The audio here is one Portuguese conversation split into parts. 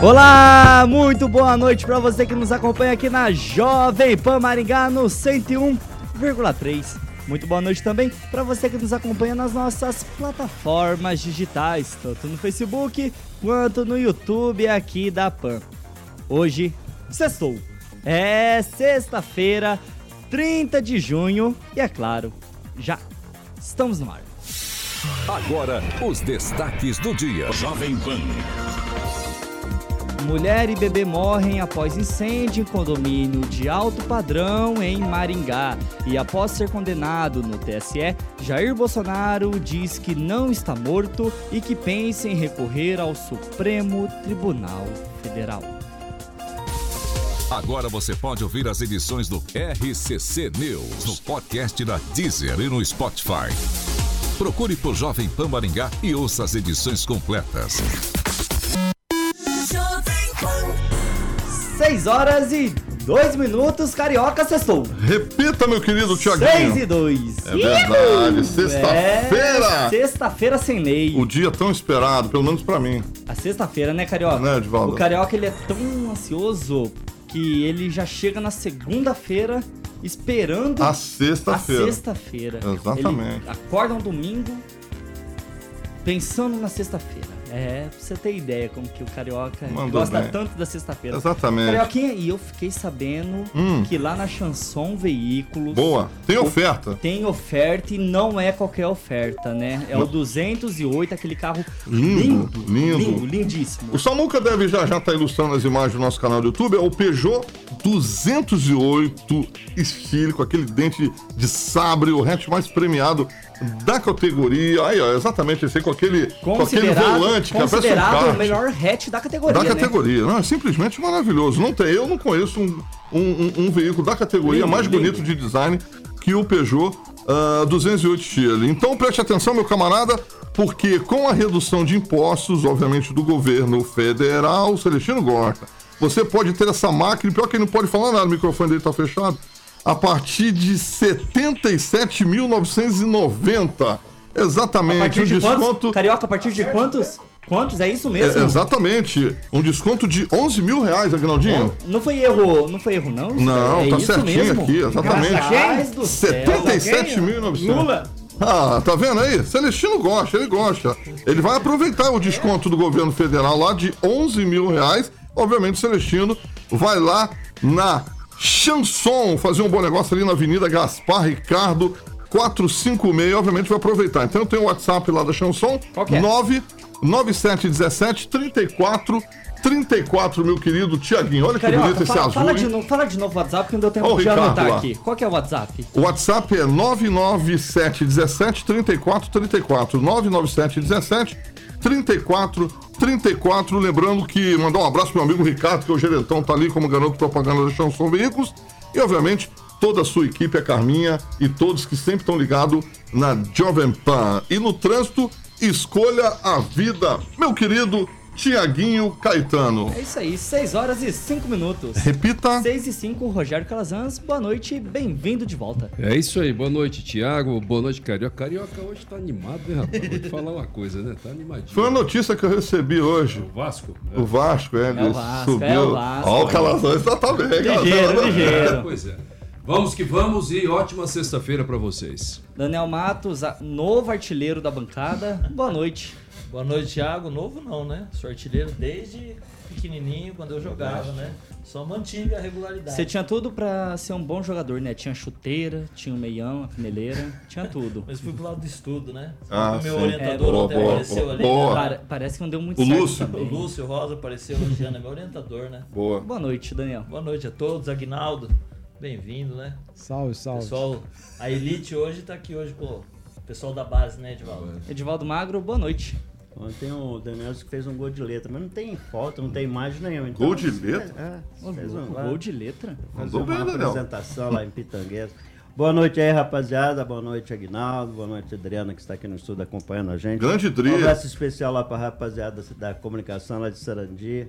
Olá, muito boa noite para você que nos acompanha aqui na Jovem Pan Maringá no 101,3. Muito boa noite também para você que nos acompanha nas nossas plataformas digitais, tanto no Facebook quanto no YouTube aqui da Pan. Hoje, sextou. É sexta-feira, 30 de junho e é claro, já estamos no ar. Agora, os destaques do dia. Jovem Pan. Mulher e bebê morrem após incêndio em condomínio de alto padrão em Maringá. E após ser condenado no TSE, Jair Bolsonaro diz que não está morto e que pensa em recorrer ao Supremo Tribunal Federal. Agora você pode ouvir as edições do RCC News no podcast da Deezer e no Spotify. Procure por Jovem Pan Maringá e ouça as edições completas. 6 horas e 2 minutos, Carioca sextou. Repita, meu querido Tiaguinho. 6 e 2. É verdade, sexta-feira. É, sexta-feira sem lei. O dia tão esperado, pelo menos pra mim. A sexta-feira, né, Carioca? Né, Edivaldo? O Carioca, ele é tão ansioso que ele já chega na segunda-feira esperando A a sexta-feira. sexta-feira. Exatamente. Ele acorda um domingo pensando na sexta-feira. É, pra você ter ideia como que o Carioca Mandou gosta bem. tanto da sexta-feira. Exatamente. Carioquinha, e eu fiquei sabendo Hum. que lá na Chanson Veículos Boa. Tem oferta. tem oferta e não é qualquer oferta, né? É o 208, aquele carro Lindo, lindo, lindo. lindo lindíssimo. O Samuca deve já já estar ilustrando as imagens do nosso canal do YouTube. É o Peugeot 208 estilo, com aquele dente de sabre, o hatch mais premiado da categoria. Aí, ó, exatamente esse aí, com aquele, com aquele volante um considerado o melhor hatch da categoria, Da né? categoria, não, é simplesmente maravilhoso. Não tem, eu não conheço um, um, um- veículo da categoria Lindo, mais lindo. bonito de design que o Peugeot ah, 208 Chile. Então preste atenção, meu camarada, porque com a redução de impostos, obviamente, do governo federal, Celestino Gorta, você pode ter essa máquina, pior que ele não pode falar nada, o microfone dele tá fechado, a partir de R$ 77.990. A Exatamente, partir um de desconto. quantos? Carioca, a partir de quantos? Quantos? É isso É, mesmo? exatamente. Um desconto de 11 mil reais, Agnaldinho. Não foi erro, não foi erro, não? Não, é tá isso certinho mesmo? aqui, exatamente. Rapaz do céu. 77.900. Lula. Ah, tá vendo aí? Celestino gosta, ele gosta. Ele vai aproveitar o desconto do governo federal lá de 11 mil reais. Obviamente, o Celestino vai lá na Chanson fazer um bom negócio ali na Avenida Gaspar Ricardo 456. Obviamente, vai aproveitar. Então, tem o WhatsApp lá da Chanson. É? 99717 34 34, meu querido Tiaguinho. Olha que bonito Carioca, esse fala, azul. fala, de hein? novo, fala de novo o WhatsApp que não deu tempo de Ricardo anotar lá. aqui. Qual que é o WhatsApp? O WhatsApp é 99717 3434. 99717 3434. Lembrando que mandar um abraço pro meu amigo Ricardo, que é o gerentão, tá ali como garoto propaganda da Chanson Veículos. E, obviamente, toda a sua equipe, a Carminha e todos que sempre estão ligados na Jovem Pan. E no trânsito, escolha a vida. Meu querido Tiaguinho Caetano. É isso aí, 6 horas e 5 minutos. Repita. 6 e 5, Rogério Calazans, boa noite e bem-vindo de volta. É isso aí, boa noite, Tiago. Boa noite, Carioca. Carioca hoje tá animado, né, rapaz? Vou te falar uma coisa, né? Tá animadinho. Foi a notícia que eu recebi hoje. O Vasco? O Vasco, é, ele o Vasco, subiu. é o Vasco. Ó, o Calazans tá, tá bem, Ligeiro, ligeiro. Pois é. Vamos que vamos e ótima sexta-feira pra vocês. Daniel Matos, a- novo artilheiro da bancada, boa noite. Boa noite, Thiago. Novo não, né? Sou artilheiro desde pequenininho, quando eu jogava, né? Só mantive a regularidade. Você tinha tudo pra ser um bom jogador, né? Tinha chuteira, tinha o meião, a caneleira, tinha tudo. Mas fui pro lado do estudo, né? Ah, o meu sim. orientador É, boa, até boa, apareceu boa, ali. boa. Pare- parece que não deu muito O certo Lúcio. O. Lúcio Rosa apareceu elogiando, é meu orientador, né? Boa. Boa noite, Daniel. Boa noite a todos, Agnaldo. Bem-vindo, né? Salve, salve. Pessoal, a Elite hoje tá aqui hoje com o pessoal da base, né, Edvaldo? Edivaldo Magro, boa noite. Ontem o Daniel fez um gol de letra, mas não tem foto, não tem imagem nenhuma. Então, Gol de letra? É, Ô, fez um, Gol de letra? fazer Mandou bem, uma Daniel. apresentação lá em Pitangueiras. Boa noite aí, rapaziada. Boa noite, Aguinaldo. Boa noite, Adriana, que está aqui no estúdio acompanhando a gente. Grande Um Dri. abraço especial lá para a rapaziada da comunicação lá de Sarandi.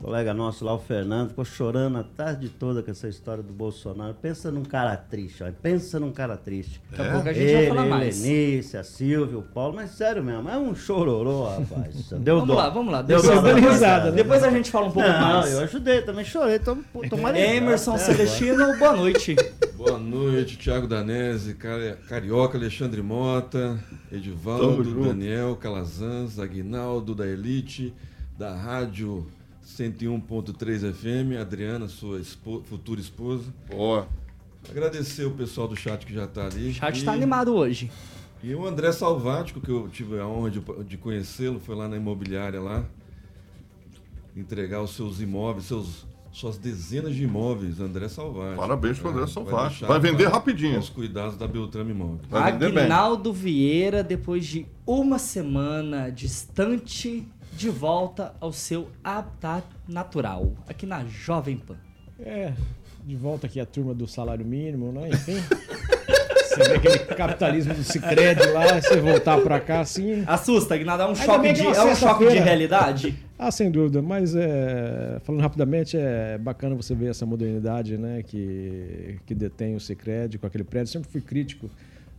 Colega nosso lá, o Fernando, ficou chorando a tarde toda com essa história do Bolsonaro. Pensa num cara triste, ó. pensa num cara triste. Daqui a pouco a gente Ele, vai falar mais. Silvia, o Paulo, mas sério mesmo, é um chororô, rapaz. Deu Vamos dó. lá, vamos lá. Deu Depois, dó da depois- né? a gente fala um pouco Não, mais. eu ajudei, também chorei, tô, tô marinhado Emerson agora. Celestino, boa noite. Boa noite, Thiago Danese, Cari- Carioca, Alexandre Mota, Edivaldo. Daniel, Calazans, Aguinaldo, da Elite, da Rádio 101.3 FM, Adriana, sua espo- futura esposa. Boa. Agradecer o pessoal do chat que já está ali. O chat E- tá animado hoje. E o André Salvático, que eu tive a honra de, de conhecê-lo, foi lá na imobiliária lá, entregar os seus imóveis, seus, suas dezenas de imóveis, André Salvático. Parabéns pro André Salvático. deixar Vai vender para rapidinho. Os cuidados da Beltrame Imóveis. Vai. Agnaldo Vieira, depois de uma semana distante, de volta ao seu habitat natural, aqui na Jovem Pan. É, de volta aqui a turma do salário mínimo, né? Enfim. Você vê aquele capitalismo do Cicred lá, você voltar pra cá assim. Assusta, Agnaldo, é um Ainda choque, bem que de, é é um choque de realidade? Ah, sem dúvida, mas é, falando rapidamente, é bacana você ver essa modernidade né, que, que detém o Cicred com aquele prédio. Sempre fui crítico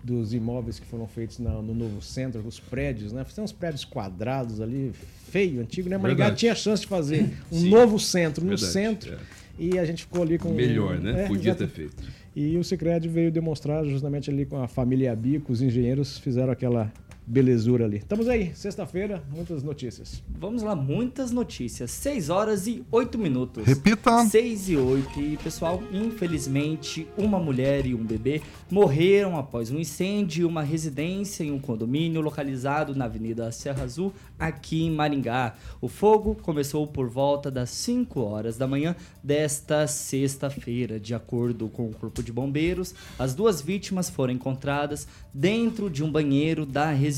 dos imóveis que foram feitos na- no novo centro, os prédios, né? Tem uns prédios quadrados ali, feio, antigo, né? Maringá tinha chance de fazer um Sim. novo centro no Verdade, centro. é. E a gente ficou ali com. Melhor, né? É, Podia exato. ter feito. E o Cicred veio demonstrar justamente ali com a família Bico, os engenheiros fizeram aquela belezura ali. Estamos aí, sexta-feira, muitas notícias. Vamos lá, muitas notícias. 6 horas e 8 minutos. Repita. 6 e 8. E, pessoal, infelizmente, uma mulher e um bebê morreram após um incêndio em uma residência em um condomínio localizado na Avenida Serra Azul, aqui em Maringá. O fogo começou por volta das 5 horas da manhã desta sexta-feira. De acordo com o Corpo de Bombeiros, as duas vítimas foram encontradas dentro de um banheiro da residência.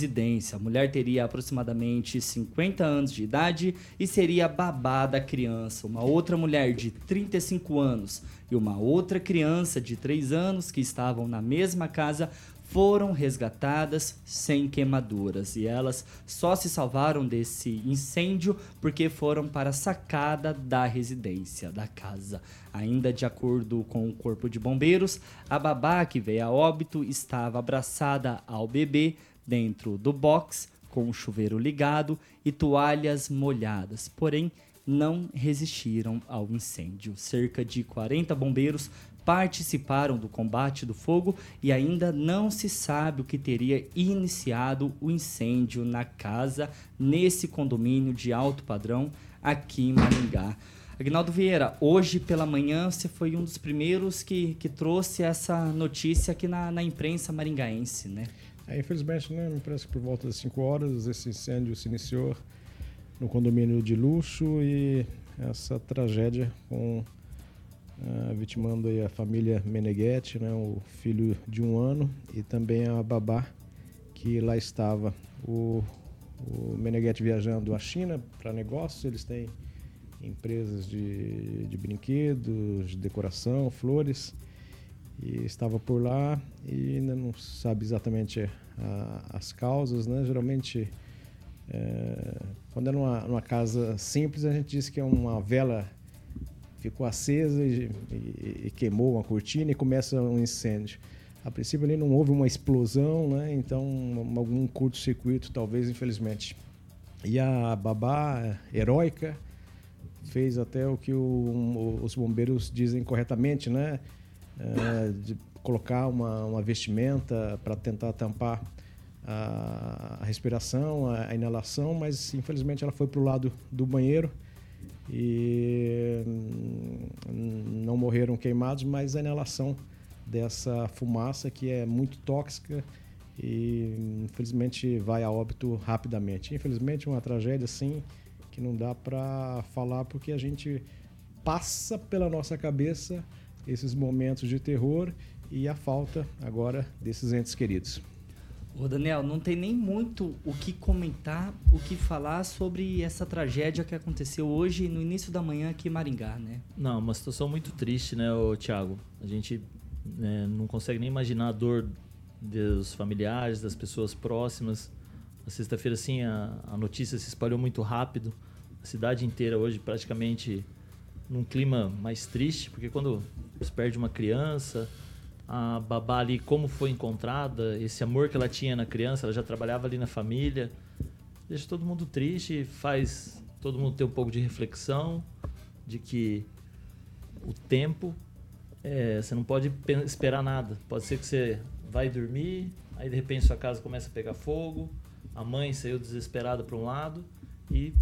A mulher teria aproximadamente 50 anos de idade e seria babá da criança. Uma outra mulher de 35 anos e uma outra criança de 3 anos que estavam na mesma casa foram resgatadas sem queimaduras e elas só se salvaram desse incêndio porque foram para a sacada da residência, da casa. Ainda de acordo com o Corpo de Bombeiros, a babá que veio a óbito estava abraçada ao bebê dentro do box com o chuveiro ligado e toalhas molhadas, porém não resistiram ao incêndio. Cerca de 40 bombeiros participaram do combate do fogo e ainda não se sabe o que teria iniciado o incêndio na casa, nesse condomínio de alto padrão aqui em Maringá. Agnaldo Vieira, hoje pela manhã você foi um dos primeiros que, que trouxe essa notícia aqui na, na imprensa maringaense, né? É, infelizmente, né, me parece que por volta das 5 horas esse incêndio se iniciou no condomínio de luxo e essa tragédia com ah, vitimando aí a família Meneghetti, né, o filho de um ano e também a babá que lá estava. O, o Meneghetti viajando à China para negócios, eles têm empresas de, de brinquedos, de decoração, flores e estava por lá e ainda não sabe exatamente a- as causas, né? Geralmente, é, quando é numa, numa casa simples, a gente diz que é uma vela ficou acesa e, e- e queimou uma cortina e começa um incêndio. A princípio ali não houve uma explosão, né? Então um- algum curto-circuito, talvez, infelizmente. E a babá heróica fez até o que o- os bombeiros dizem corretamente, né? É, de colocar uma, uma vestimenta para tentar tampar a, a respiração, a, a inalação, mas infelizmente ela foi para o lado do banheiro e hum, não morreram queimados, mas a inalação dessa fumaça que é muito tóxica e infelizmente vai a óbito rapidamente. Infelizmente uma tragédia assim que não dá para falar porque a gente passa pela nossa cabeça esses momentos de terror e a falta agora desses entes queridos. Ô Daniel, não tem nem muito o que comentar, o que falar sobre essa tragédia que aconteceu hoje no início da manhã aqui em Maringá, né? Não, uma situação muito triste, né, ô, Thiago? A gente né, não consegue nem imaginar a dor dos familiares, das pessoas próximas. Na sexta-feira, assim, a, a notícia se espalhou muito rápido. A cidade inteira hoje praticamente num clima mais triste, porque quando se perde uma criança, a babá ali, como foi encontrada, esse amor que ela tinha na criança, ela já trabalhava ali na família, deixa todo mundo triste, faz todo mundo ter um pouco de reflexão de que o tempo, é, você não pode esperar nada. Pode ser que você vai dormir, aí de repente sua casa começa a pegar fogo, a mãe saiu desesperada para um lado e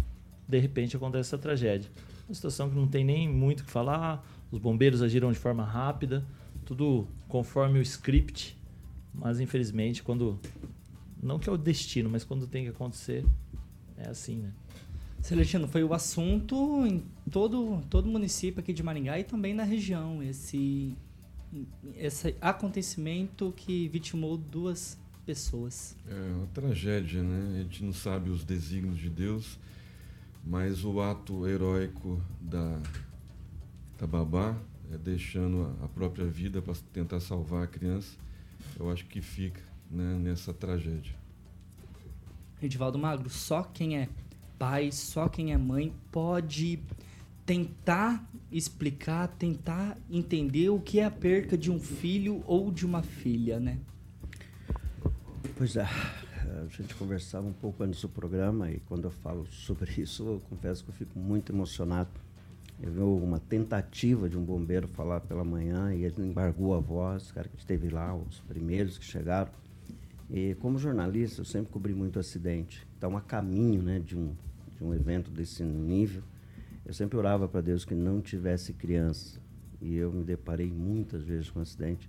de repente acontece essa tragédia. Uma situação que não tem nem muito o que falar, os bombeiros agiram de forma rápida, tudo conforme o script, mas infelizmente quando não que é o destino, mas quando tem que acontecer é assim, né? Celestino, foi o assunto em todo todo o município aqui de Maringá e também na região esse esse acontecimento que vitimou duas pessoas. É uma tragédia, né? A gente não sabe os desígnios de Deus, mas o ato heróico da da babá é, deixando a própria vida para tentar salvar a criança, eu acho que fica né, nessa tragédia. Edivaldo Magro, só quem é pai, só quem é mãe pode tentar explicar, tentar entender o que é a perca de um filho ou de uma filha, né? Pois é, a gente conversava um pouco antes do programa e quando eu falo sobre isso, eu confesso que eu fico muito emocionado eu vi uma tentativa de um bombeiro falar pela manhã e ele embargou a voz, o cara que esteve lá, os primeiros que chegaram. E como jornalista, eu sempre cobri muito acidente. Então, a caminho né, de, um, de um evento desse nível, eu sempre orava para Deus que não tivesse criança. E eu me deparei muitas vezes com acidente.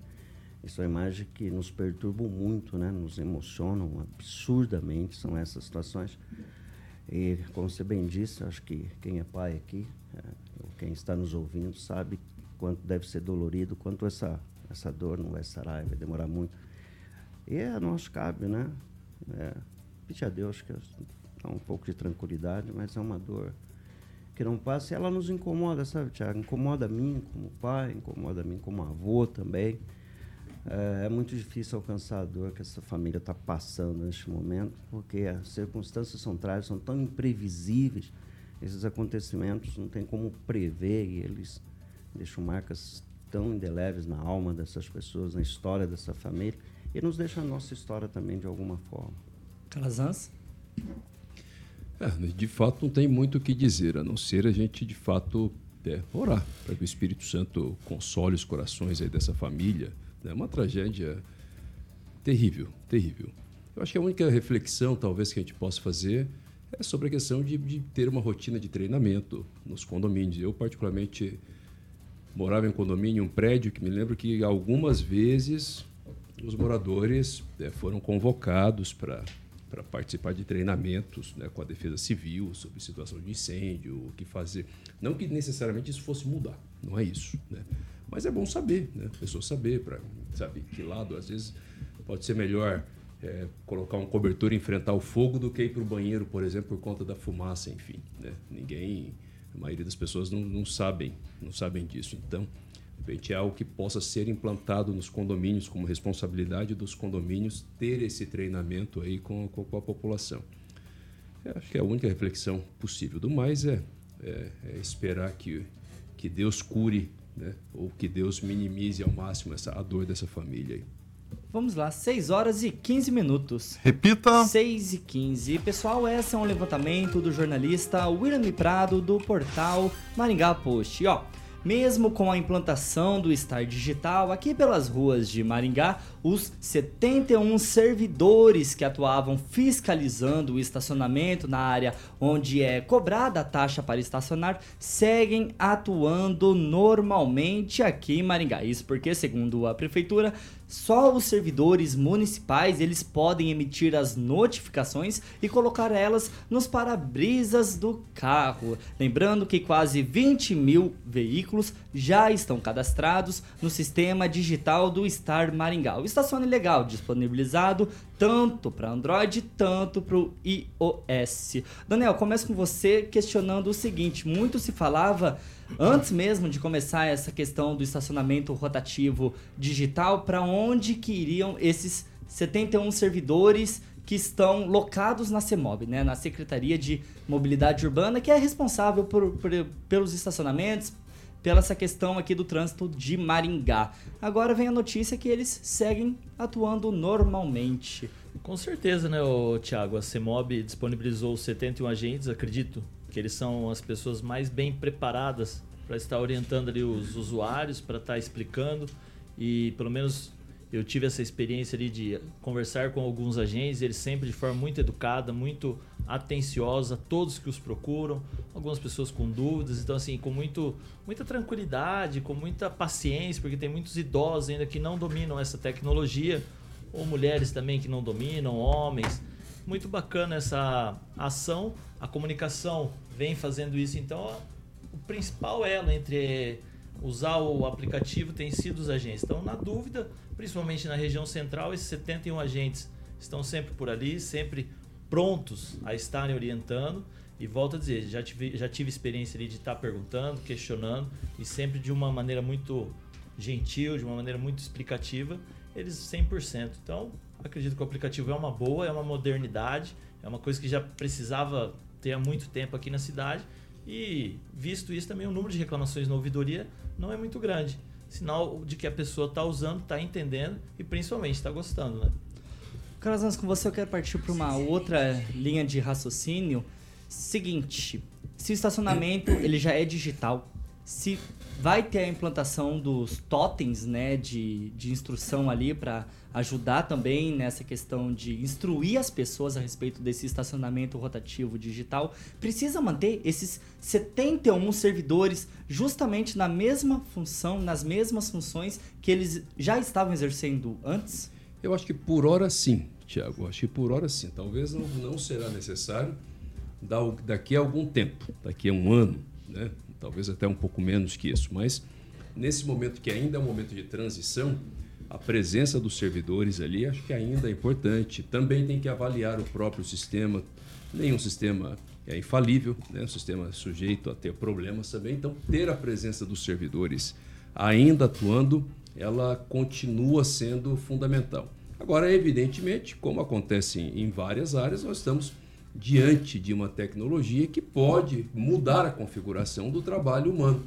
E são imagens que nos perturbam muito, né, nos emocionam absurdamente, são essas situações. E, como você bem disse, acho que quem é pai aqui, é, quem está nos ouvindo, sabe quanto deve ser dolorido, quanto essa, essa dor não vai sarar, vai demorar muito. E é, a nós cabe, né? É, pedir a Deus que dá um pouco de tranquilidade, mas é uma dor que não passa e ela nos incomoda, sabe, Tiago? Incomoda a mim como pai, incomoda a mim como avô também. É, é muito difícil alcançar a dor que essa família está passando neste momento, porque as circunstâncias são trágicas, são tão imprevisíveis, esses acontecimentos não tem como prever e eles deixam marcas tão indeléveis na alma dessas pessoas, na história dessa família, e nos deixa a nossa história também de alguma forma. Calazans? É, de fato não tem muito o que dizer, a não ser a gente de fato é, orar para que o Espírito Santo console os corações aí dessa família, é uma tragédia terrível, terrível. Eu acho que a única reflexão, talvez, que a gente possa fazer é sobre a questão de, de ter uma rotina de treinamento nos condomínios. Eu, particularmente, morava em condomínio, um prédio que me lembro que algumas vezes os moradores é, foram convocados para para participar de treinamentos né, com a defesa civil sobre situação de incêndio, o que fazer. Não que necessariamente isso fosse mudar, não é isso. Né? Mas é bom saber, né? A pessoa saber, para saber que lado, às vezes, pode ser melhor é, colocar um cobertor e enfrentar o fogo do que ir para o banheiro, por exemplo, por conta da fumaça, enfim. Né? Ninguém, a maioria das pessoas não, não sabem, não sabem disso. Então, de repente é algo que possa ser implantado nos condomínios como responsabilidade dos condomínios ter esse treinamento aí com, com, a população. Acho que é a única reflexão possível. Do mais é, é, é esperar que, que Deus cure né? ou que Deus minimize ao máximo essa, a dor dessa família aí. Vamos lá, 6 horas e 15 minutos. Repita. 6 e 15. Pessoal, esse é um levantamento do jornalista William Prado do portal Maringá Post. E, ó, mesmo com a implantação do Star Digital aqui pelas ruas de Maringá, os 71 servidores que atuavam fiscalizando o estacionamento na área onde é cobrada a taxa para estacionar seguem atuando normalmente aqui em Maringá. Isso porque, segundo a prefeitura, só os servidores municipais eles podem emitir as notificações e colocar elas nos para-brisas do carro. Lembrando que quase 20 mil veículos já estão cadastrados no sistema digital do Star Maringá. O Estacione Legal, disponibilizado tanto para Android, tanto para o iOS. Daniel, começo com você questionando o seguinte: muito se falava antes mesmo de começar essa questão do estacionamento rotativo digital, para onde que iriam esses 71 servidores que estão locados na CEMOB, né, na Secretaria de Mobilidade Urbana, que é responsável por, por, pelos estacionamentos, pela essa questão aqui do trânsito de Maringá. Agora vem a notícia que eles seguem atuando normalmente. Com certeza, né, Tiago? A CEMOB disponibilizou 71 agentes, acredito que eles são as pessoas mais bem preparadas para estar orientando ali os usuários, para estar explicando e pelo menos eu tive essa experiência ali de conversar com alguns agentes, eles sempre de forma muito educada, muito atenciosa, todos que os procuram, algumas pessoas com dúvidas, então assim, com muito, muita tranquilidade, com muita paciência, porque tem muitos idosos ainda que não dominam essa tecnologia, ou mulheres também que não dominam, homens. Muito bacana essa ação, a comunicação vem fazendo isso, então o principal elo entre usar o aplicativo tem sido os agentes. Então, na dúvida, principalmente na região central, esses 71 agentes estão sempre por ali, sempre prontos a estarem orientando. E volto a dizer, já tive, já tive experiência ali de estar perguntando, questionando e sempre de uma maneira muito gentil, de uma maneira muito explicativa, eles 100%. Então, acredito que o aplicativo é uma boa, é uma modernidade, é uma coisa que já precisava ter há muito tempo aqui na cidade. E visto isso também, o número de reclamações na ouvidoria não é muito grande sinal de que a pessoa está usando, está entendendo e principalmente está gostando, né? Carlos, com você eu quero partir para uma outra linha de raciocínio. Seguinte, se o estacionamento ele já é digital, se vai ter a implantação dos totens, né, de, de instrução ali para ajudar também nessa questão de instruir as pessoas a respeito desse estacionamento rotativo digital, precisa manter esses 71 servidores justamente na mesma função, nas mesmas funções que eles já estavam exercendo antes? Eu acho que por hora sim, Tiago. Acho que por hora sim. Talvez não, não será necessário daqui a algum tempo, daqui a um ano, né? Talvez até um pouco menos que isso, mas nesse momento que ainda é um momento de transição, a presença dos servidores ali acho que ainda é importante. Também tem que avaliar o próprio sistema. Nenhum sistema é infalível, né? o sistema é sujeito a ter problemas também. Então, ter a presença dos servidores ainda atuando, ela continua sendo fundamental. Agora, evidentemente, como acontece em várias áreas, nós estamos diante de uma tecnologia que pode mudar a configuração do trabalho humano.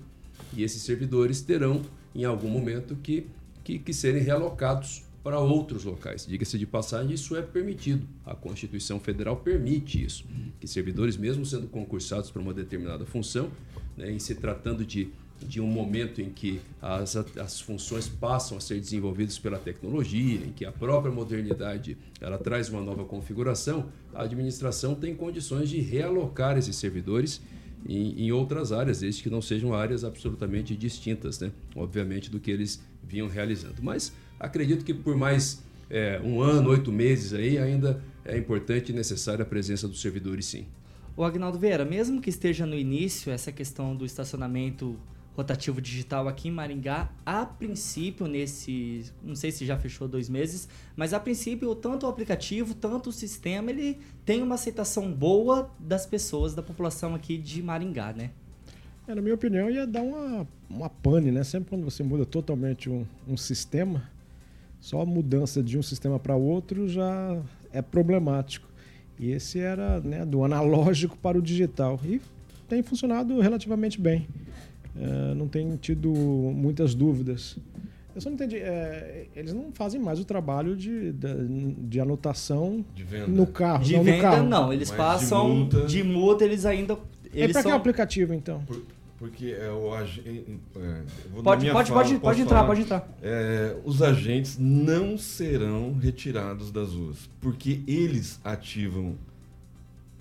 E esses servidores terão, em algum momento, que, que, que serem realocados para outros locais. Diga-se de passagem, isso é permitido. A Constituição Federal permite isso. Que servidores, mesmo sendo concursados para uma determinada função, né, em se tratando de de um momento em que as, as funções passam a ser desenvolvidas pela tecnologia, em que a própria modernidade ela traz uma nova configuração, a administração tem condições de realocar esses servidores em, em outras áreas, desde que não sejam áreas absolutamente distintas, né? obviamente, do que eles vinham realizando. Mas acredito que por mais é, um ano, oito meses aí, ainda é importante e necessária a presença dos servidores, sim. O Agnaldo Vieira, mesmo que esteja no início essa questão do estacionamento rotativo digital aqui em Maringá, a princípio, nesse. Não sei se já fechou dois meses, mas a princípio, tanto o aplicativo, tanto o sistema, ele tem uma aceitação boa das pessoas, da população aqui de Maringá, né? É, na minha opinião, ia dar uma, uma pane, né? Sempre quando você muda totalmente um, um sistema, só a mudança de um sistema para outro já é problemático. E esse era né, do analógico para o digital. E tem funcionado relativamente bem. É, não tem tido muitas dúvidas. Eu só não entendi. É, eles não fazem mais o trabalho de, de, de anotação de no carro. De não venda, carro. não. Eles Mas passam de multa, de multa, eles ainda. Eles é para são... que aplicativo, então? Por, porque é o agente. É, pode, pode, fala, pode, pode entrar, pode entrar. É, os agentes não serão retirados das ruas, porque eles ativam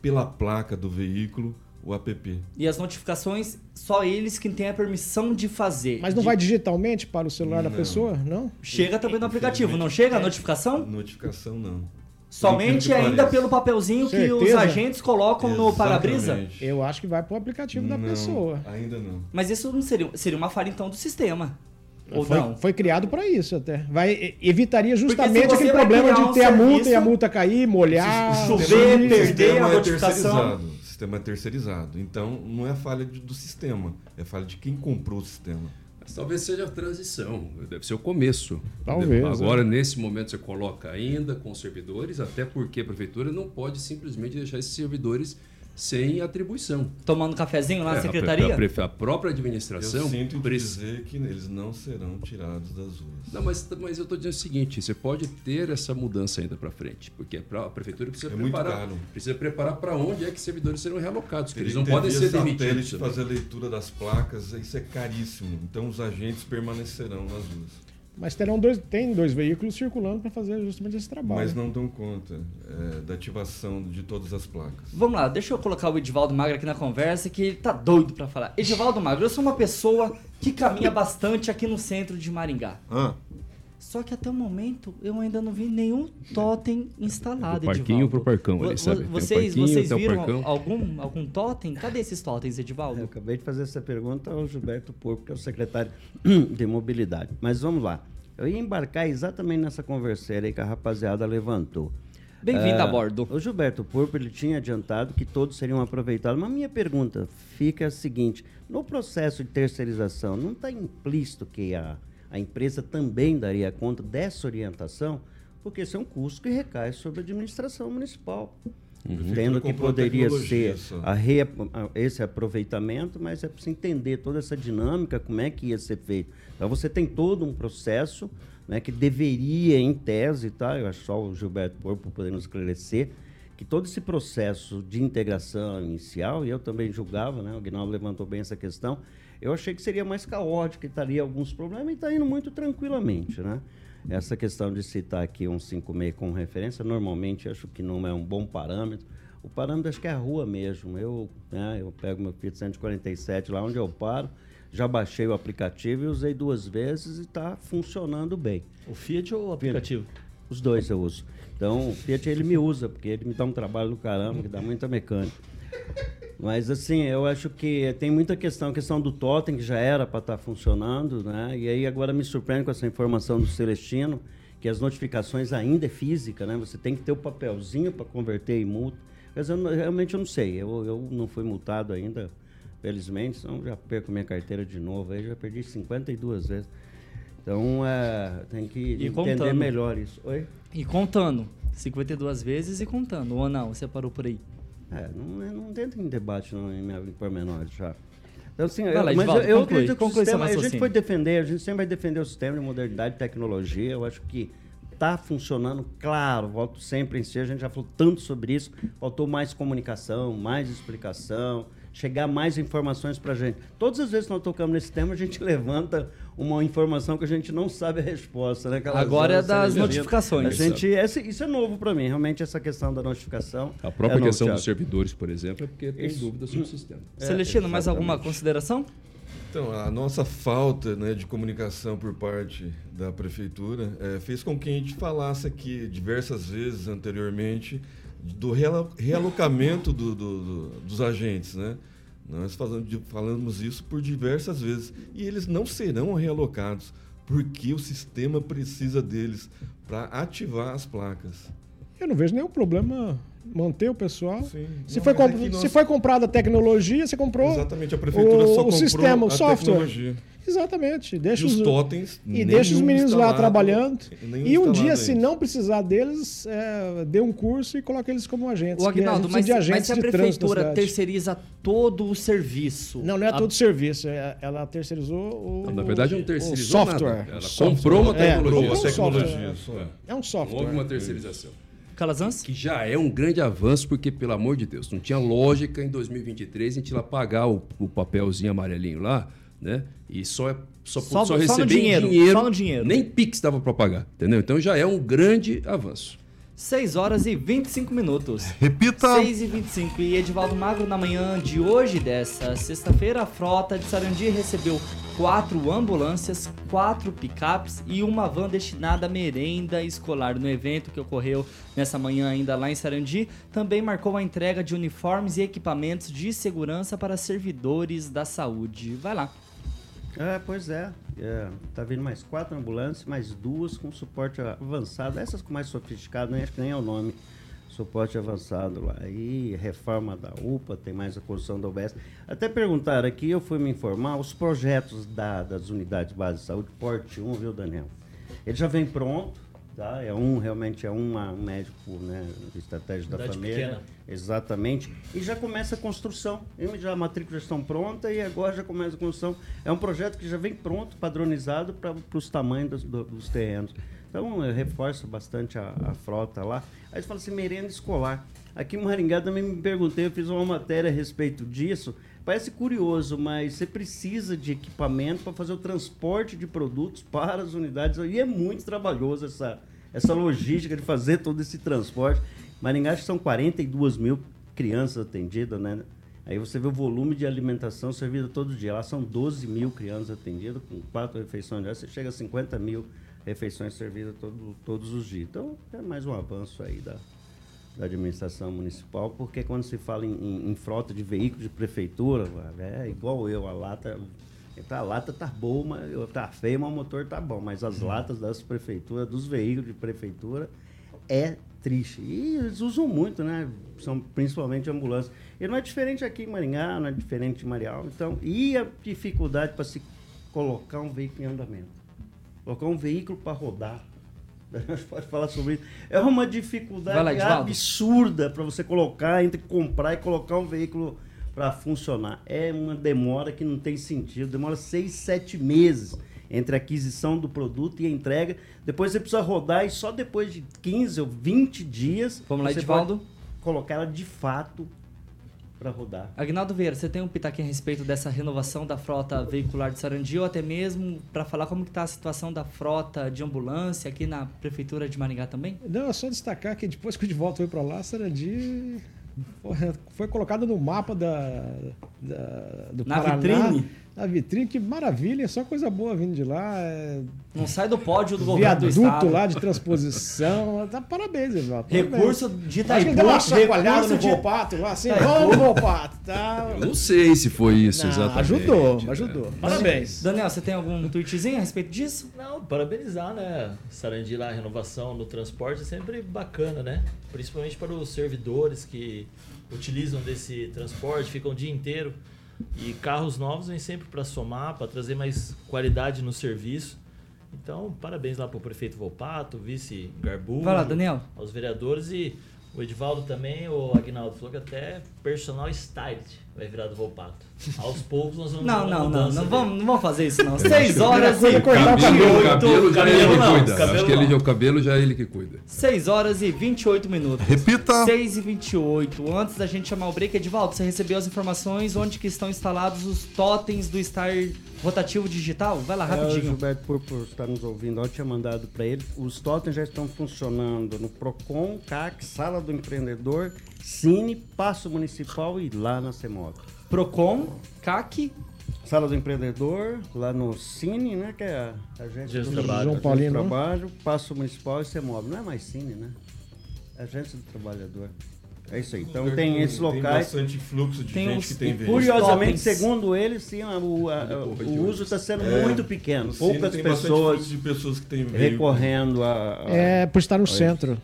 pela placa do veículo o app. E as notificações, só eles que têm a permissão de fazer. Mas não de... vai digitalmente para o celular não. da pessoa? Não? Chega também no aplicativo, não chega a é. notificação? Notificação não. Somente ainda pelo papelzinho Certeza? que os agentes colocam Exatamente. no para-brisa? Eu acho que vai para o aplicativo não, da pessoa. Ainda não. Mas isso não seria, seria uma falha então do sistema. Ou foi, não? foi criado para isso até. Vai, evitaria justamente aquele problema de um ter a multa e a serviço- multa cair, molhar. Chover, perder a é notificação. O sistema é terceirizado. Então, não é falha de- do sistema, é falha de quem comprou o sistema. Mas talvez seja a transição, deve ser o começo. Talvez, Agora, é. nesse momento, você coloca ainda com servidores, até porque a prefeitura não pode simplesmente deixar esses servidores sem atribuição. Tomando cafezinho lá É, na a secretaria? A, pre- a própria Eu administração sinto em precisa. dizer que eles não serão tirados das ruas. Não, mas, mas eu estou dizendo o seguinte: você pode ter essa mudança ainda para frente, porque a pra- a prefeitura precisa É muito preparar, caro. precisa preparar para onde é que servidores serão realocados, porque eles não podem ser demitidos. fazer a leitura das placas, isso é caríssimo. Então, os agentes permanecerão nas ruas. Mas terão dois, tem dois veículos circulando para fazer justamente esse trabalho. Mas não dão conta é, da ativação de todas as placas. Vamos lá, deixa eu colocar o Edivaldo Magro aqui na conversa, que ele tá doido pra falar. Edivaldo Magro, eu sou uma pessoa que caminha bastante aqui no centro de Maringá. Ah, Só que até o momento eu ainda não vi nenhum totem instalado, Do parquinho Edivaldo. pro parcão Vo- sabe? Tem um Vocês, parquinho, vocês viram algum, algum totem? Cadê esses totens, Eu Edivaldo? acabei de fazer essa pergunta ao Gilberto Porco, que é o secretário de Mobilidade. Mas vamos lá. Eu ia embarcar exatamente nessa conversa aí que a rapaziada levantou. Bem-vindo Ah, a bordo. O Gilberto Porco ele tinha adiantado que todos seriam aproveitados. Mas minha pergunta fica a seguinte: no processo de terceirização, não está implícito que a, a empresa também daria conta dessa orientação? Porque esse é um custo que recai sobre a administração municipal. Entendo que comprou a poderia ser a rea- a- esse aproveitamento, mas é preciso entender toda essa dinâmica, como é que ia ser feito. Então você tem todo um processo né, que deveria, em tese, tá? eu acho só o Gilberto Porpo poder nos esclarecer, que todo esse processo de integração inicial, e eu também julgava, né, o Guinaldo levantou bem essa questão, eu achei que seria mais caótico, que estaria alguns problemas, e está indo muito tranquilamente. Né? Essa questão de citar aqui um 56 como referência, normalmente acho que não é um bom parâmetro. O parâmetro acho que é a rua mesmo. Eu, né, eu pego meu Fiat 147 lá onde eu paro, já baixei o aplicativo e usei duas vezes e está funcionando bem. O Fiat ou o aplicativo? Os dois eu uso. Então, o Fiat ele me usa, porque ele me dá um trabalho do caramba, que dá muita mecânica. Mas assim, eu acho que tem muita questão, a questão do totem, que já era para estar funcionando, né? E aí agora me surpreende com essa informação do Celestino, que as notificações ainda é física, né? Você tem que ter o papelzinho para converter em multa. Mas eu, realmente eu não sei, eu, eu não fui multado ainda, felizmente, senão já perco minha carteira de novo, aí já perdi 52 vezes. Então, é, tem que E entender contando. melhor isso. Oi? E contando. 52 vezes e contando. Ou não, você parou por aí. É, não, não entra em debate não, em, em pormenores já. Então, assim, eu, lá, mas Edivaldo, eu, eu conclui, acredito que conclui sistema, a gente foi defender, a gente sempre vai defender o sistema de modernidade e tecnologia. Eu acho que está funcionando, claro, volto sempre em si, a gente já falou tanto sobre isso, faltou mais comunicação, mais explicação, chegar mais informações para a gente. Todas as vezes que nós tocamos nesse tema, a gente levanta uma informação que a gente não sabe a resposta. Né? Aquelas Agora é das notificações. A gente, esse- isso é novo para mim, realmente, essa questão da notificação. A própria é novo, questão Thiago. dos servidores, por exemplo, é porque tem Isso. dúvidas sobre o sistema. Celestino, mais alguma consideração? Então, a nossa falta né, de comunicação por parte da prefeitura eh, fez com que a gente falasse aqui diversas vezes anteriormente do realo- realocamento do- do- do- dos agentes. Né? Nós falamos, isso por diversas vezes. E eles não serão realocados, porque o sistema precisa deles para ativar as placas. Eu não vejo nenhum problema manter o pessoal. Sim. Se, Não, foi é comp- que nós- se foi comprada a tecnologia, você comprou Exatamente, a prefeitura o, só o comprou sistema, o software. tecnologia. Exatamente. Deixa E os os, totens, e deixa os meninos lá trabalhando. E um dia, se não precisar deles, é, dê um curso e coloque eles como agentes. O a Agnaldo, mas, de mas agentes se a prefeitura terceiriza todo o serviço. Não, não é a- todo serviço. é- ela terceirizou o. Na verdade, não o terceirizou software. nada. Ela O software. comprou uma É, tecnologia. comprou um tecnologia, software. É um software. houve uma terceirização. Calazans? Que já é um grande avanço, porque, pelo amor de Deus, não tinha lógica em 2023 a gente ir lá pagar o, o papelzinho amarelinho lá, né? E só, é- só, Só- só, só no receber dinheiro, dinheiro. só no dinheiro. Nem Pix dava para pagar, entendeu? Então já é um grande avanço. 6 horas e 25 minutos. Repita. 6 e 25 e Edivaldo Magro na manhã de hoje, dessa sexta-feira, a frota de Sarandi recebeu quatro ambulâncias, quatro picapes e uma van destinada à merenda escolar. No evento que ocorreu nessa manhã ainda lá em Sarandi, também marcou a entrega de uniformes e equipamentos de segurança para servidores da saúde. Vai lá. É, pois é. é. Tá vindo mais quatro ambulâncias, mais duas com suporte avançado. Essas com mais sofisticado, nem acho que nem é o nome. Suporte avançado lá. E reforma da UPA, tem mais a construção da UBS. Até perguntaram aqui, eu fui me informar, os projetos da, das unidades básicas de saúde, porte 1, viu, Daniel? Ele já vem pronto, tá? É um, realmente é uma, um médico, né, estratégia da família. pequena. Exatamente. E já começa a construção. E Já a matrícula já estão pronta e agora já começa a construção. É um projeto que já vem pronto, padronizado para os tamanhos dos, do- dos terrenos. Então, eu reforço bastante a, a frota lá. Aí você fala assim, merenda escolar. Aqui em Maringá também me perguntei, eu fiz uma matéria a respeito disso. Parece curioso, mas você precisa de equipamento para fazer o transporte de produtos para as unidades. E é muito trabalhoso essa, essa logística de fazer todo esse transporte. Maringá acho que são 42 mil crianças atendidas, né? Aí você vê o volume de alimentação servida todo dia. Lá são 12 mil crianças atendidas, com quatro refeições diárias. Você chega a 50 mil refeições servidas todo, todos os dias. Então, é mais um avanço aí da, da administração municipal, porque quando se fala em, em- em frota de veículos de prefeitura, é igual eu, a lata. A lata tá boa, mas, tá feia, mas o motor tá bom. Mas as latas das prefeituras, dos veículos de prefeitura, é triste. E eles usam muito, né? São principalmente ambulâncias. E não é diferente aqui em Maringá, não é diferente em Marial. Então, e a dificuldade para se colocar um veículo em andamento? Colocar um veículo para rodar. Pode falar sobre isso. É uma lá, dificuldade Edivaldo. absurda para você colocar, entre comprar e colocar um veículo para funcionar. É uma demora que não tem sentido. Demora seis, sete meses entre a aquisição do produto e a entrega. Depois você precisa rodar e só depois de 15 ou 20 dias Vamos lá, Edivaldo. colocar ela de fato para rodar. Agnaldo Vieira, você tem um pitaquinho a respeito dessa renovação da frota veicular de Sarandi ou até mesmo para falar como está a situação da frota de ambulância aqui na prefeitura de Maringá também? Não, é só destacar que depois que o de volta foi para lá, Sarandi foi, foi colocado no mapa da, da- do Na Paraná. vitrine? Na vitrine, que maravilha, só coisa boa vindo de lá. É... Não sai do pódio do governo do estado. lá de transposição. Tá, parabéns, Evaldo. parabéns. Recurso de Acho que Itaipu. deu uma chacoalhada no de- Volpato lá, assim, vamos Volpato, tá? Eu não sei se foi isso Não, exatamente. ajudou, né? ajudou. Parabéns. Daniel, você tem algum tweetzinho a respeito disso? Não, parabenizar, né? Sarandi lá, a renovação no transporte é sempre bacana, né? Principalmente para os servidores que utilizam desse transporte, ficam o dia inteiro. E carros novos vêm sempre para somar, para trazer mais qualidade no serviço. Então, parabéns lá para o prefeito Volpato, vice Garbu, Vai lá, Daniel. aos vereadores e o Edivaldo também, o Agnaldo falou que até personal stylist vai virar do Volpato. Aos poucos nós vamos Não, não, não, não vamos, não vamos fazer isso não. Seis horas é e cortar Cabelo, 28 cabelo já é ele cabelo que não, cuida. cabelo Acho que ele, o cabelo já é ele que cuida. 6 horas e 28 minutos. Repita. 6 e 28. Antes da gente chamar o break, Edivaldo, você recebeu as informações onde que estão instalados os totens do Star Rotativo Digital? Vai lá, É, o rapidinho. Gilberto Purpur está nos ouvindo. Eu tinha mandado para ele. Os totens já estão funcionando no Procon, CAC, Sala do Empreendedor, Cine, Passo Municipal e lá na CEMOB. Procon, CAC, Sala do Empreendedor, lá no Cine, né? Que é a agência Agência do Trabalho. João Agência do Paulino? Trabalho, Passo Municipal e CEMOB. Não é mais Cine, né? É Agência do Trabalhador. É isso aí. Então tem esses Tem locais. bastante fluxo de Tem gente os- que tem veículo. Curiosamente, segundo eles, sim, a- o, a- o uso está sendo É, muito pequeno. Poucas tem pessoas pessoas que têm veículo. recorrendo a. a- É, por estar no centro.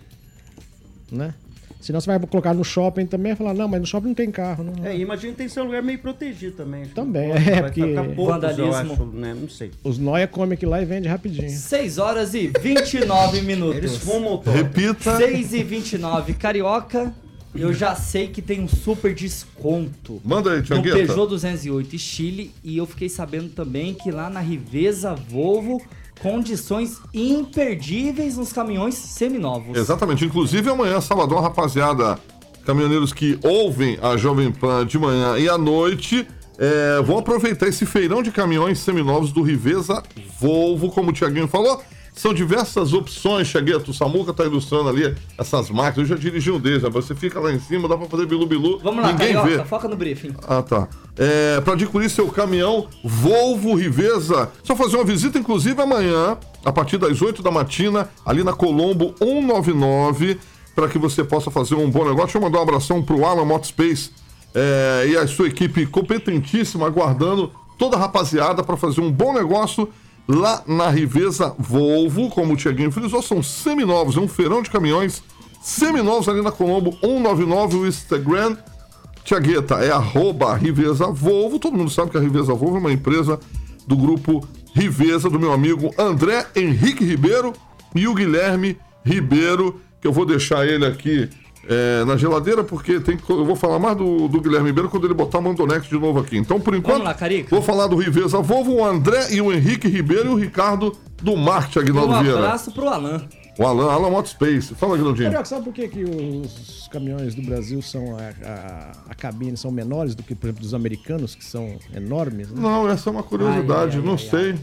Né? Senão você vai colocar no shopping também e falar, não, mas no shopping não tem carro. Não. É, imagina que tem que ser um lugar meio protegido também. Também, pode, é, porque poucos, vandalismo. acho, né? Não sei. Os Noia comem aquilo lá e vende rapidinho. 6 horas e 29 minutos. Eles fumam o toque. Repita. 6 e 29. Carioca, eu já sei que tem um super desconto. Manda aí, No Tiagueta. Peugeot 208 e Chile. E eu fiquei sabendo também que lá na Riveza Volvo, condições imperdíveis nos caminhões seminovos. Exatamente. Inclusive amanhã, sabadão, rapaziada, caminhoneiros que ouvem a Jovem Pan de manhã e à noite, é, vão aproveitar esse feirão de caminhões seminovos do Riveza Volvo, como o Tiaguinho falou. São diversas opções, Tiagueto. O Samuca tá ilustrando ali essas máquinas. Eu já dirigi um deles, rapaz. Você fica lá em cima, dá pra fazer bilu-bilu. Vamos lá, Ninguém Carioca, vê. foca no briefing. Ah, tá. É, para adquirir seu caminhão Volvo Riveza, só fazer uma visita, inclusive amanhã, a partir das 8 da matina, ali na Colombo 199, para que você possa fazer um bom negócio. Deixa eu mandar um abração pro Alan Motospace é, e a sua equipe competentíssima, aguardando toda a rapaziada para fazer um bom negócio lá na Riveza Volvo, como o Tiaguinho frisou, são seminovos, é um feirão de caminhões seminovos ali na Colombo 199, o Instagram. Tiagueta é arroba Riveza Volvo, todo mundo sabe que a Riveza Volvo é uma empresa do grupo Riveza, do meu amigo André Henrique Ribeiro e o Guilherme Ribeiro, que eu vou deixar ele aqui é, na geladeira, porque tem, eu vou falar mais do, do Guilherme Ribeiro quando ele botar o Mandonex de novo aqui. Então, por enquanto, lá, vou falar do Riveza Volvo, o André e o Henrique Ribeiro e o Ricardo do Um Aguinaldo Vieira. abraço pro Alan. O Alan, Alan Motospace. Fala, Guilherme. Carioca, sabe por que, que os caminhões do Brasil são a, a, a cabine são menores do que, por exemplo, dos americanos, que são enormes? né? Não, essa é uma curiosidade, Ai, ai, não ai, sei.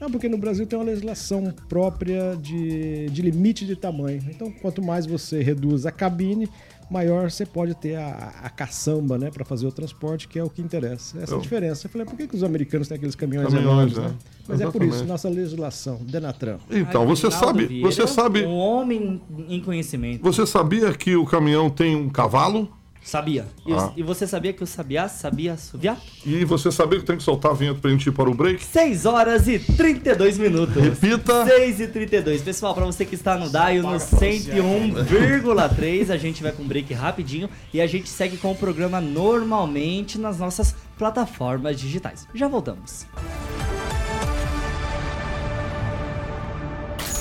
Não, porque no Brasil tem uma legislação própria de, de limite de tamanho. Então, quanto mais você reduz a cabine, maior você pode ter a, a caçamba, né, para fazer o transporte, que é o que interessa. Essa é Eu- a diferença. Eu falei, por que, que os americanos têm aqueles caminhões, Caminhões, enormes, é. né? Mas é por isso, Exatamente. nossa legislação, Denatran. Então, você Aguinaldo sabe, Vieira, você sabe, Um homem em conhecimento. você sabia que o caminhão tem um cavalo? Sabia. E, Ah. e você sabia que o Sabiá sabia assoviar? E você sabia que tem que soltar a vinheta pra gente ir para o break? 6 horas e 32 minutos. Repita. 6 e 32. Pessoal, pra você que está no Daio no 101,3, a gente vai com um break rapidinho e a gente segue com o programa normalmente nas nossas plataformas digitais. Já voltamos.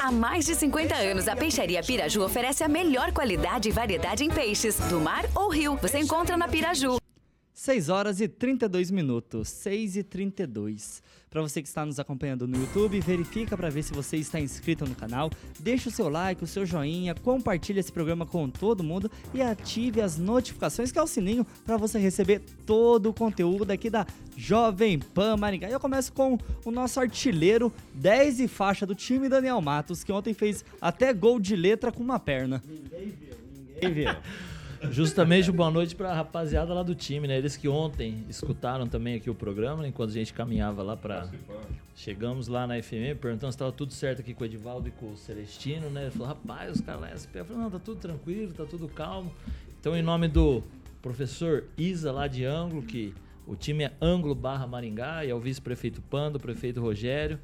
Há mais de 50 anos, a Peixaria Piraju oferece a melhor qualidade e variedade em peixes, do mar ou rio. Você encontra na Piraju. 6 horas e 32 minutos. 6 e 32. Para você que está nos acompanhando no YouTube, verifica para ver se você está inscrito no canal, deixa o seu like, o seu joinha, compartilha esse programa com todo mundo e ative as notificações, que é o sininho, para você receber todo o conteúdo aqui da Jovem Pan Maringá. E eu começo com o nosso artilheiro 10 e faixa do time Daniel Matos, que ontem fez até gol de letra com uma perna. Ninguém viu. Justamente boa noite pra rapaziada lá do time, né? Eles que ontem escutaram também aqui o programa, né? enquanto a gente caminhava lá pra. Chegamos lá na FM, perguntando se tava tudo certo aqui com o Edivaldo e com o Celestino, né? Ele falou, rapaz, os caras lá SP. Eu falei, não, tá tudo tranquilo, tá tudo calmo. Então, em nome do professor Isa lá de Ângulo, que o time é Ângulo barra Maringá, e é o vice-prefeito Pando, o prefeito Rogério.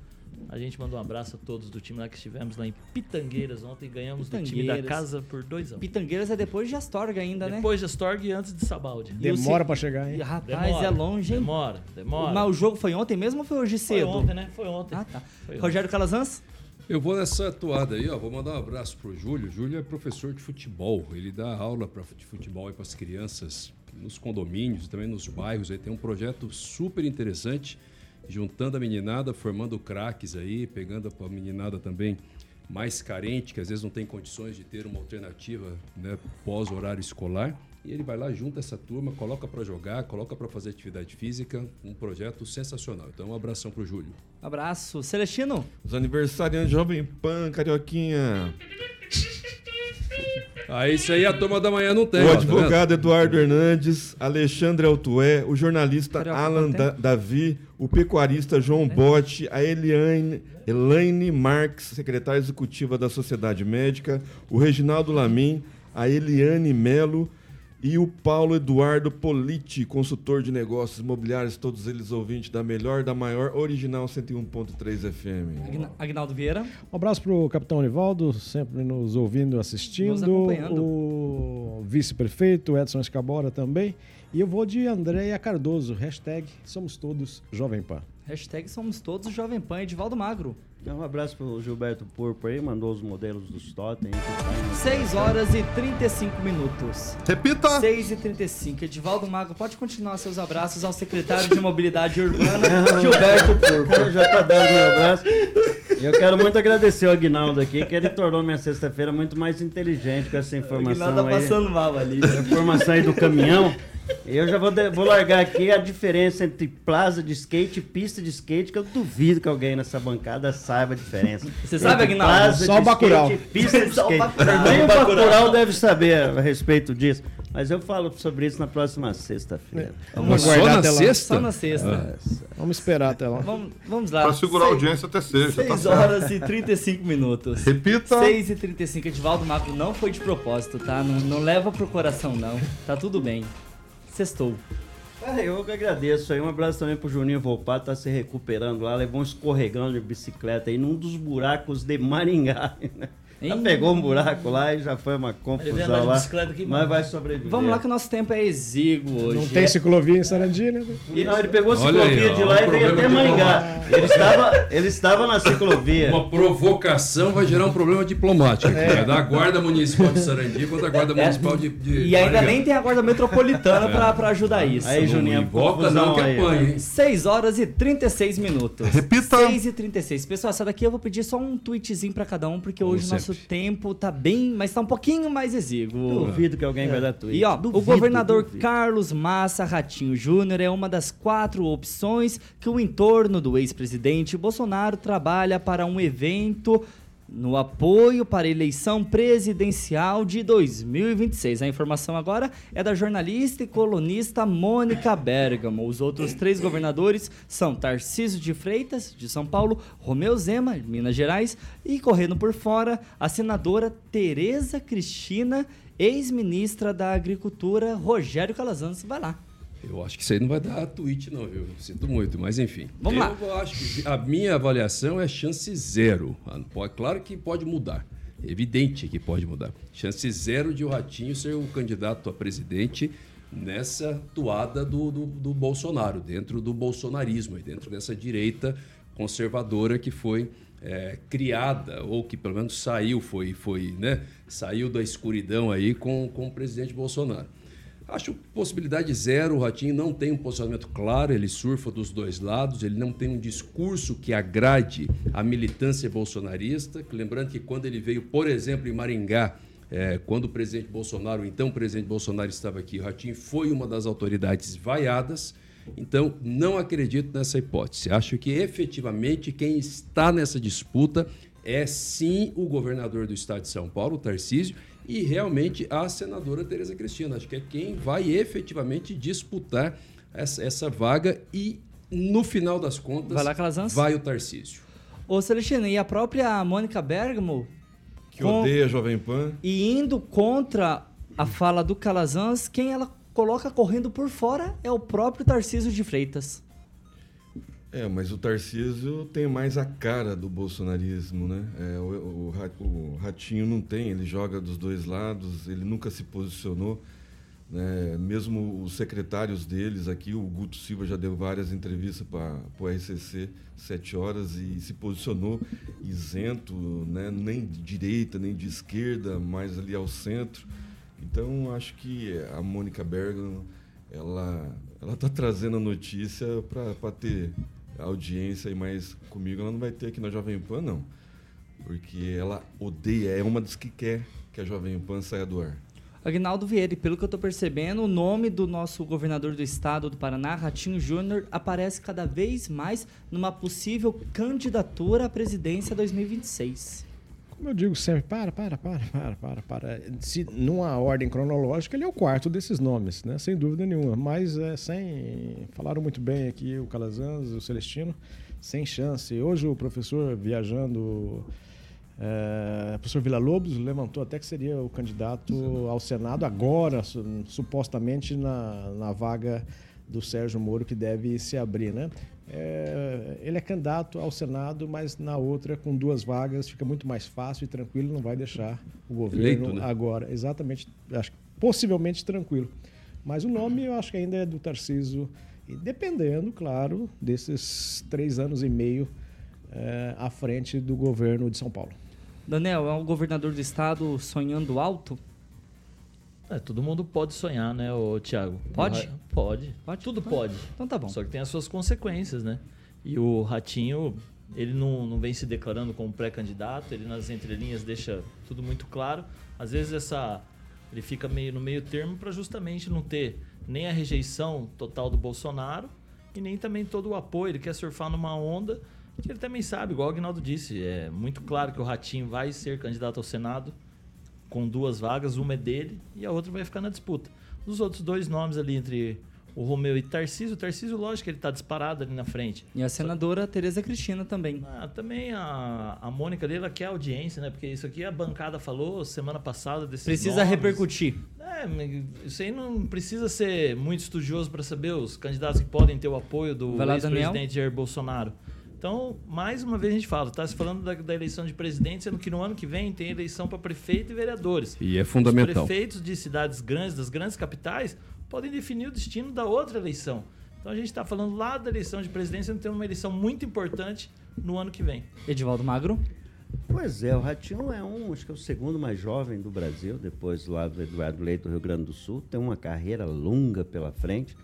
A gente mandou um abraço a todos do time lá que estivemos lá em Pitangueiras ontem, ganhamos do time da casa por dois anos. Pitangueiras é depois de Astorga ainda, né? Depois de Astorga e antes de Sabaldi. Demora pra chegar, hein? Rapaz, Demora, é longe, hein? Demora, demora. Mas o jogo foi ontem mesmo ou foi hoje Foi cedo? ontem, né? Foi ontem. Ah, tá. Foi Rogério Calazans? Eu vou nessa toada aí, ó. Vou mandar um abraço pro Júlio. Júlio é professor de futebol. Ele dá aula pra, de futebol para as crianças nos condomínios, também nos bairros. Aí tem um projeto super interessante, juntando a meninada, formando craques aí, pegando a meninada também mais carente, que às vezes não tem condições de ter uma alternativa né, pós horário escolar. E ele vai lá, junta essa turma, coloca para jogar, coloca para fazer atividade física. Um projeto sensacional. Então, um abração pro Júlio. Abraço. Celestino? Os aniversariantes Jovem Pan, Carioquinha. Ah, isso aí a turma da manhã não tem. o ó, tá advogado Eduardo Hernandes, Alexandre Altué, o jornalista Carioca, Alan? Da- Davi, o pecuarista João Botti, a Eliane, Elaine Marques, secretária executiva da Sociedade Médica, o Reginaldo Lamin, a Eliane Melo e o Paulo Eduardo Politi, consultor de negócios imobiliários, todos eles ouvintes da melhor, da maior, original 101.3 FM. Agna- Agnaldo Vieira? Um abraço pro capitão Anivaldo, sempre nos ouvindo, assistindo. Nos acompanhando. O vice-prefeito Edson Escabora também. E eu vou de Andréia Cardoso, hashtag Somos Todos Jovem Pan. Hashtag somos todos Jovem Pan, Edivaldo Magro. Um abraço pro Gilberto Porpo aí, mandou os modelos dos totem. que tá aí. 6 horas e 35 minutos. Repita! 6 e 35. Edivaldo Magro, pode continuar seus abraços ao secretário de Mobilidade Urbana, Gilberto Porpo. Já tá dando meu abraço. Eu quero muito agradecer o Aguinaldo aqui, que ele tornou minha sexta-feira muito mais inteligente com essa informação. O Aguinaldo tá aí. passando mal ali. A informação aí do caminhão. Eu já vou, de- vou largar aqui a diferença entre plaza de skate e pista de skate, que eu duvido que alguém nessa bancada saiba a diferença. Você sabe, Aguinaldo? Plaza Só de o Bacurau. skate pista de Só o skate. Bacurau. Nem o Bacurau. Bacurau deve saber a respeito disso. Mas eu falo sobre isso na próxima sexta-feira. Vamos Só aguardar na até lá. sexta? Só na sexta. Vamos esperar até lá. Vamos, vamos lá. Pra segurar a audiência até sexta, tá 6 certo. horas e 35 minutos. Repita. 6 e 35 Edivaldo Magro não foi de propósito, tá? Não, não leva pro coração, não. Tá tudo bem. Sextou. Ah, eu que agradeço aí. Um abraço também pro Juninho Volpato, tá se recuperando lá, levou um escorregão de bicicleta aí num dos buracos de Maringá. né? Já Ih. pegou um buraco lá e já foi uma Ele veio confusão andar de lá. bicicleta aqui, Mas vai sobreviver. Vamos lá que o nosso tempo é exíguo hoje. Não tem ciclovia em Sarandi, né? E não, ele pegou a ciclovia aí, de lá e veio até Maringá. Ele estava, ele estava na ciclovia. Uma provocação vai gerar um problema diplomático. É. Vai dar a Guarda Municipal de Sarandi contra a Guarda Municipal de, de E ainda Maringá. nem tem a guarda metropolitana pra, pra ajudar isso. Aí, Juninho, confusão não que apanha, hein? 6 horas e 36 minutos. Repita. 6 e 36. Pessoal, essa daqui eu vou pedir só um tweetzinho pra cada um, porque Como hoje o nosso sempre. tempo tá bem, mas tá um pouquinho mais exíguo. Duvido que alguém vai dar tweet. E ó, o Duvido, governador duvido. Carlos Massa Ratinho Júnior é uma das quatro opções que o entorno do ex-presidente Bolsonaro trabalha para um evento no apoio para a eleição presidencial de 2026. A informação agora é da jornalista e colunista Mônica Bergamo. Os outros três governadores são Tarcísio de Freitas, de São Paulo, Romeu Zema, de Minas Gerais, e correndo por fora, a senadora Tereza Cristina, ex-ministra da Agricultura, Rogério Calazans. Vai lá. Eu acho que isso aí não vai dar tweet, não, viu? Sinto muito, mas enfim. Vamos lá. Eu acho que a minha avaliação é chance zero. Ah, Claro que pode mudar. É evidente que pode mudar. Chance zero de o Ratinho ser o candidato a presidente nessa toada do, do, do Bolsonaro, dentro do bolsonarismo, dentro dessa direita conservadora que foi é, criada, ou que pelo menos saiu, foi, foi, né? Saiu da escuridão aí com, com o presidente Bolsonaro. Acho possibilidade zero. O Ratinho não tem um posicionamento claro, ele surfa dos dois lados, ele não tem um discurso que agrade a militância bolsonarista. Lembrando que quando ele veio, por exemplo, em Maringá, eh, quando o presidente Bolsonaro, o então presidente Bolsonaro estava aqui, o Ratinho foi uma das autoridades vaiadas. Então, não acredito nessa hipótese. Acho que efetivamente quem está nessa disputa é sim o governador do estado de São Paulo, Tarcísio, e realmente a senadora Tereza Cristina. Acho que é quem vai efetivamente disputar essa, essa vaga e, no final das contas, Vai lá, vai o Tarcísio. Ô Celestino, e a própria Mônica Bergamo Que com- odeia a Jovem Pan. e indo contra a fala do Calazans, quem ela coloca correndo por fora é o próprio Tarcísio de Freitas. É, mas o Tarcísio tem mais a cara do bolsonarismo, né? É, o, o o Ratinho não tem, ele joga dos dois lados, ele nunca se posicionou. Né? Mesmo os secretários deles aqui, o Guto Silva já deu várias entrevistas para o RCC, sete horas, e se posicionou isento, né? nem de direita, nem de esquerda, mais ali ao centro. Então, acho que a Mônica Bergamo, ela ela está trazendo a notícia para ter audiência, e mas comigo ela não vai ter aqui na Jovem Pan, não. Porque ela odeia, é uma das que quer que a Jovem Pan saia do ar. Agnaldo Vieira, pelo que eu tô percebendo, o nome do nosso governador do estado do Paraná, Ratinho Júnior, aparece cada vez mais numa possível candidatura à presidência 2026. Como eu digo sempre, para, para, para, para, para, para. Se numa ordem cronológica, ele é o quarto desses nomes, né? Sem dúvida nenhuma. Mas é, sem. Falaram muito bem aqui o Calazans, o Celestino, sem chance. Hoje o professor viajando. É, o professor Vila Lobos levantou até que seria o candidato ao Senado agora, su- supostamente na, na vaga do Sérgio Moro que deve se abrir, né? É, ele é candidato ao Senado, mas na outra, com duas vagas, fica muito mais fácil e tranquilo, não vai deixar o governo Eleito, né? agora. Exatamente, acho possivelmente tranquilo. Mas o nome eu acho que ainda é do Tarciso, e dependendo, claro, desses três anos e meio é, à frente do governo de São Paulo. Daniel, é um governador do estado sonhando alto? É, todo mundo pode sonhar, né, ô, Thiago? Pode? Pode. Tudo pode. Então tá bom. Só que tem as suas consequências, né? E o Ratinho, ele não, não vem se declarando como pré-candidato, ele nas entrelinhas deixa tudo muito claro. Às vezes essa ele fica meio no meio termo para justamente não ter nem a rejeição total do Bolsonaro e nem também todo o apoio. Ele quer surfar numa onda que ele também sabe, igual o Agnaldo disse, é muito claro que o Ratinho vai ser candidato ao Senado com duas vagas, uma é dele e a outra vai ficar na disputa. Dos outros dois nomes ali entre o Romeu e Tarcísio, o Tarcísio, lógico que ele está disparado ali na frente. E a senadora Tereza Cristina também. Ah, também a, a Mônica ali, ela quer audiência, né? Porque isso aqui a bancada falou semana passada desses Precisa nomes. repercutir. É, isso aí não precisa ser muito estudioso para saber os candidatos que podem ter o apoio do ex-presidente Jair Bolsonaro. Então, mais uma vez a gente fala, está se falando da, da eleição de presidente, sendo que no ano que vem tem eleição para prefeito e vereadores. E é fundamental. Os prefeitos de cidades grandes, das grandes capitais, podem definir o destino da outra eleição. Então a gente está falando lá da eleição de presidência, sendo que tem uma eleição muito importante no ano que vem. Edivaldo Magro. Pois é, o Ratinho é um, acho que é o segundo mais jovem do Brasil, depois lá do Eduardo Leite do Rio Grande do Sul, tem uma carreira longa pela frente.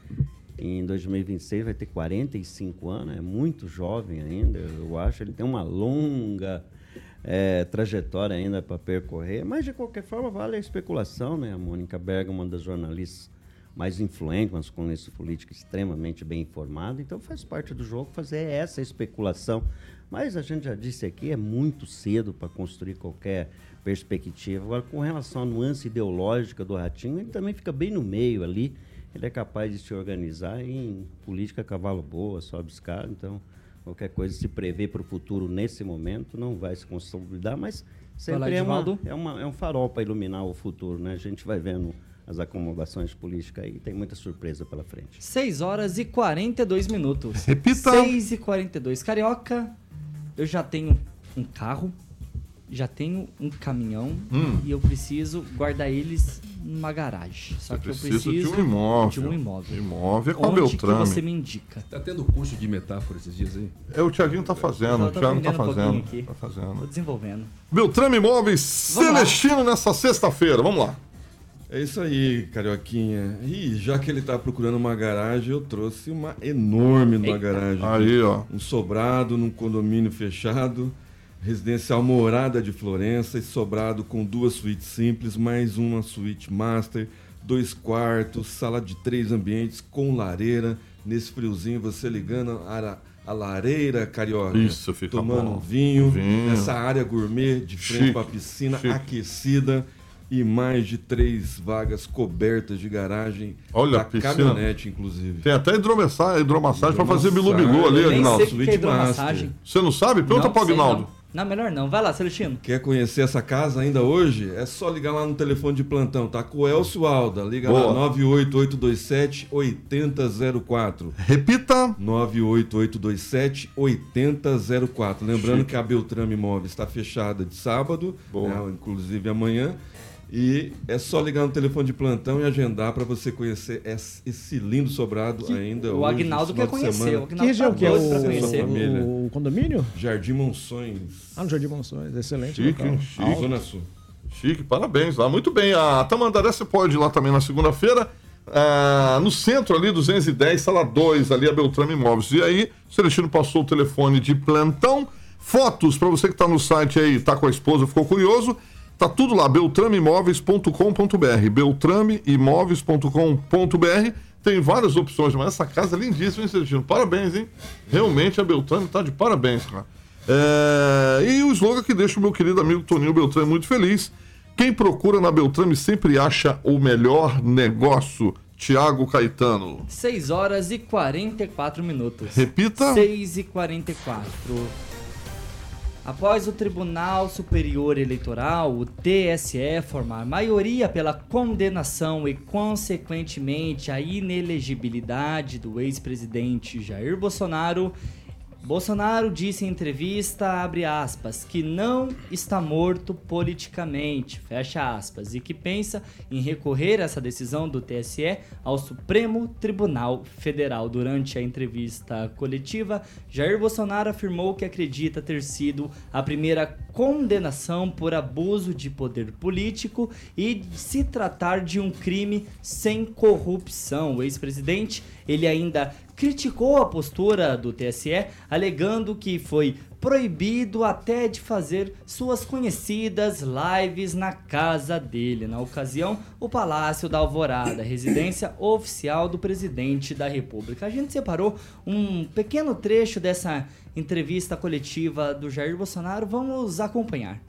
Em 2026 vai ter 45 anos, é muito jovem ainda, eu acho. Ele tem uma longa é, trajetória ainda para percorrer, mas de qualquer forma vale a especulação, né? A Mônica Berga, uma das jornalistas mais influentes, mas com esse político extremamente bem informado, então faz parte do jogo fazer essa especulação. Mas a gente já disse aqui, é muito cedo para construir qualquer perspectiva. Agora, com relação à nuance ideológica do Ratinho, ele também fica bem no meio ali ele é capaz de se organizar em política cavalo boa, sobe escada, então qualquer coisa se prevê para o futuro nesse momento não vai se consolidar, mas sempre é, uma, é, uma, é um farol para iluminar o futuro, né? A gente vai vendo as acomodações políticas aí, tem muita surpresa pela frente. 6 horas e 42 minutos. Repita! 6 e 42. Carioca, eu já tenho um carro, já tenho um caminhão Hum. e eu preciso guardar eles numa garagem. Só Você que eu preciso de um imóvel. de um imóvel. Imóvel é com Onde que Beltrame. você me indica? Tá tendo curso de metáfora esses dias aí? É, o Tiaguinho tá fazendo, Eu o Thiago tá um fazendo. aqui. Tá fazendo. Tô desenvolvendo. Beltrame Imóveis Vamos lá. Celestino nessa sexta-feira, vamos lá. É isso aí, Carioquinha. E já que ele tá procurando uma garagem, eu trouxe uma enorme numa garagem. Aí, ó. Um sobrado num condomínio fechado, residencial Morada de Florença, e sobrado com duas suítes simples, mais uma suíte master, dois quartos, sala de três ambientes com lareira. Nesse friozinho, você ligando a, a lareira carioca, Isso, fica tomando bom. um vinho, Vinho. essa área gourmet de frente para a piscina chique. aquecida e mais de três vagas cobertas de garagem Olha da a piscina. caminhonete, inclusive. Tem até hidromassagem, hidromassagem pra fazer bilu-bilu ali, Agnaldo. o é. Você não sabe? Pergunta pro sei Agnaldo. Não. melhor não. Vai lá, Celestino. Quer conhecer essa casa ainda hoje? É só ligar lá no telefone de plantão, tá? Com o Elcio Alda. Liga Boa. lá, 98827 8004. Repita. 98827 8004. Lembrando que a Beltrame Imóveis está fechada de sábado, né, inclusive amanhã. E é só ligar no telefone de plantão e agendar para você conhecer esse lindo sobrado ainda. o Agnaldo quer conhecer, semana. o Agnaldo Que região tá que é o, o, o condomínio? Jardim Monções. Ah, no Jardim Monções, excelente Chique, local. Chique. Zona Sul. Chique, parabéns lá. Muito bem. A Tamandaré você pode ir lá também na segunda-feira. ah, no centro ali, 210, sala 2, ali a Beltrame Imóveis. E aí, o Celestino passou o telefone de plantão. Fotos, para você que tá no site aí, tá com a esposa, ficou curioso. Tá tudo lá, beltrameimóveis.com.br. Beltrameimóveis.com.br. Tem várias opções, mas essa casa é lindíssima, hein, Celestino? Parabéns, hein? Realmente a Beltrame tá de parabéns, cara. É, E o slogan que deixa o meu querido amigo Toninho Beltrame muito feliz. Quem procura na Beltrame sempre acha o melhor negócio. Tiago Caetano. 6 horas e 44 minutos. Repita. 6 e 44. Após o Tribunal Superior Eleitoral, o TSE, formar maioria pela condenação e, consequentemente, a inelegibilidade do ex-presidente Jair Bolsonaro, Bolsonaro disse em entrevista, abre aspas, que não está morto politicamente, fecha aspas, e que pensa em recorrer essa decisão do TSE ao Supremo Tribunal Federal. Durante a entrevista coletiva, Jair Bolsonaro afirmou que acredita ter sido a primeira condenação por abuso de poder político e se tratar de um crime sem corrupção. O ex-presidente, ele ainda criticou a postura do TSE, alegando que foi proibido até de fazer suas conhecidas lives na casa dele. Na ocasião, o Palácio da Alvorada, residência oficial do presidente da República. A gente separou um pequeno trecho dessa entrevista coletiva do Jair Bolsonaro. Vamos acompanhar.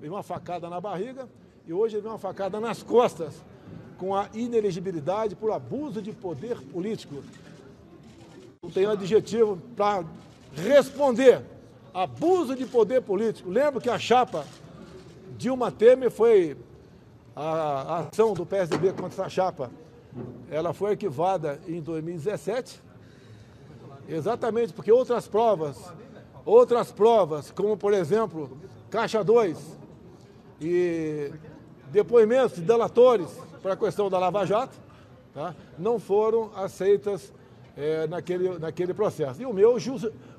Veio uma facada na barriga e hoje ele veio uma facada nas costas com a inelegibilidade por abuso de poder político não tem adjetivo para responder. Abuso de poder político. Lembro que a chapa Dilma Temer foi a, ação do PSDB contra essa chapa. Ela foi arquivada em 2017. Exatamente porque outras provas, outras provas, como por exemplo, Caixa 2 e depoimentos de delatores para a questão da Lava Jato, tá? não foram aceitas é, naquele, naquele processo. E o meu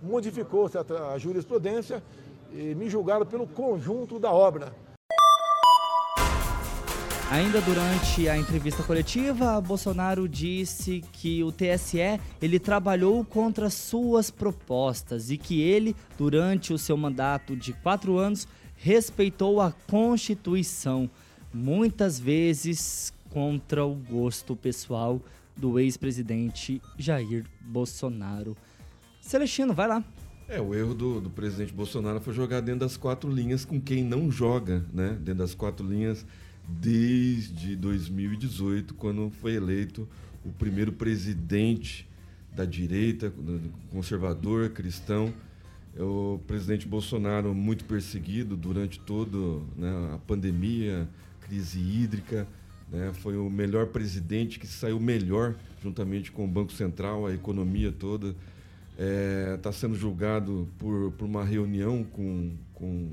modificou-se a, a jurisprudência e me julgaram pelo conjunto da obra. Ainda durante a entrevista coletiva, Bolsonaro disse que o TSE ele trabalhou contra suas propostas e que ele, durante o seu mandato de quatro anos, respeitou a Constituição, muitas vezes contra o gosto pessoal do ex-presidente Jair Bolsonaro. Celestino, vai lá. É, o erro do, do, presidente Bolsonaro foi jogar dentro das quatro linhas com quem não joga, né? Dentro das quatro linhas desde 2018, quando foi eleito o primeiro presidente da direita, conservador, cristão. É o presidente Bolsonaro muito perseguido durante toda né, a pandemia, crise hídrica, né? Foi o melhor presidente que saiu melhor, juntamente com o Banco Central, a economia toda. Está é, tá sendo julgado por, por uma reunião com, com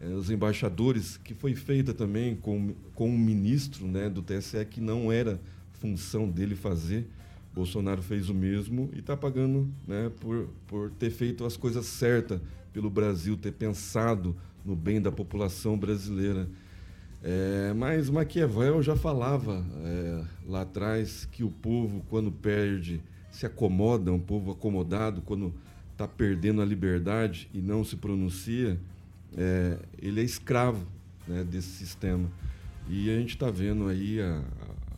é, os embaixadores, que foi feita também com, com um ministro né, do TSE, que não era função dele fazer. Bolsonaro fez o mesmo e está pagando né, por, por ter feito as coisas certas pelo Brasil, ter pensado no bem da população brasileira. É, mas Maquiavel já falava é, lá atrás que o povo, quando perde, se acomoda, um povo acomodado, quando está perdendo a liberdade e não se pronuncia, é, ele é escravo né, desse sistema. E a gente está vendo aí a,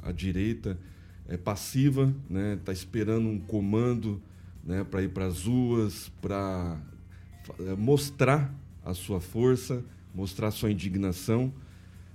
a, a, direita é passiva, está né, tá esperando um comando né, para ir para as ruas, para é, mostrar a sua força, mostrar a sua indignação.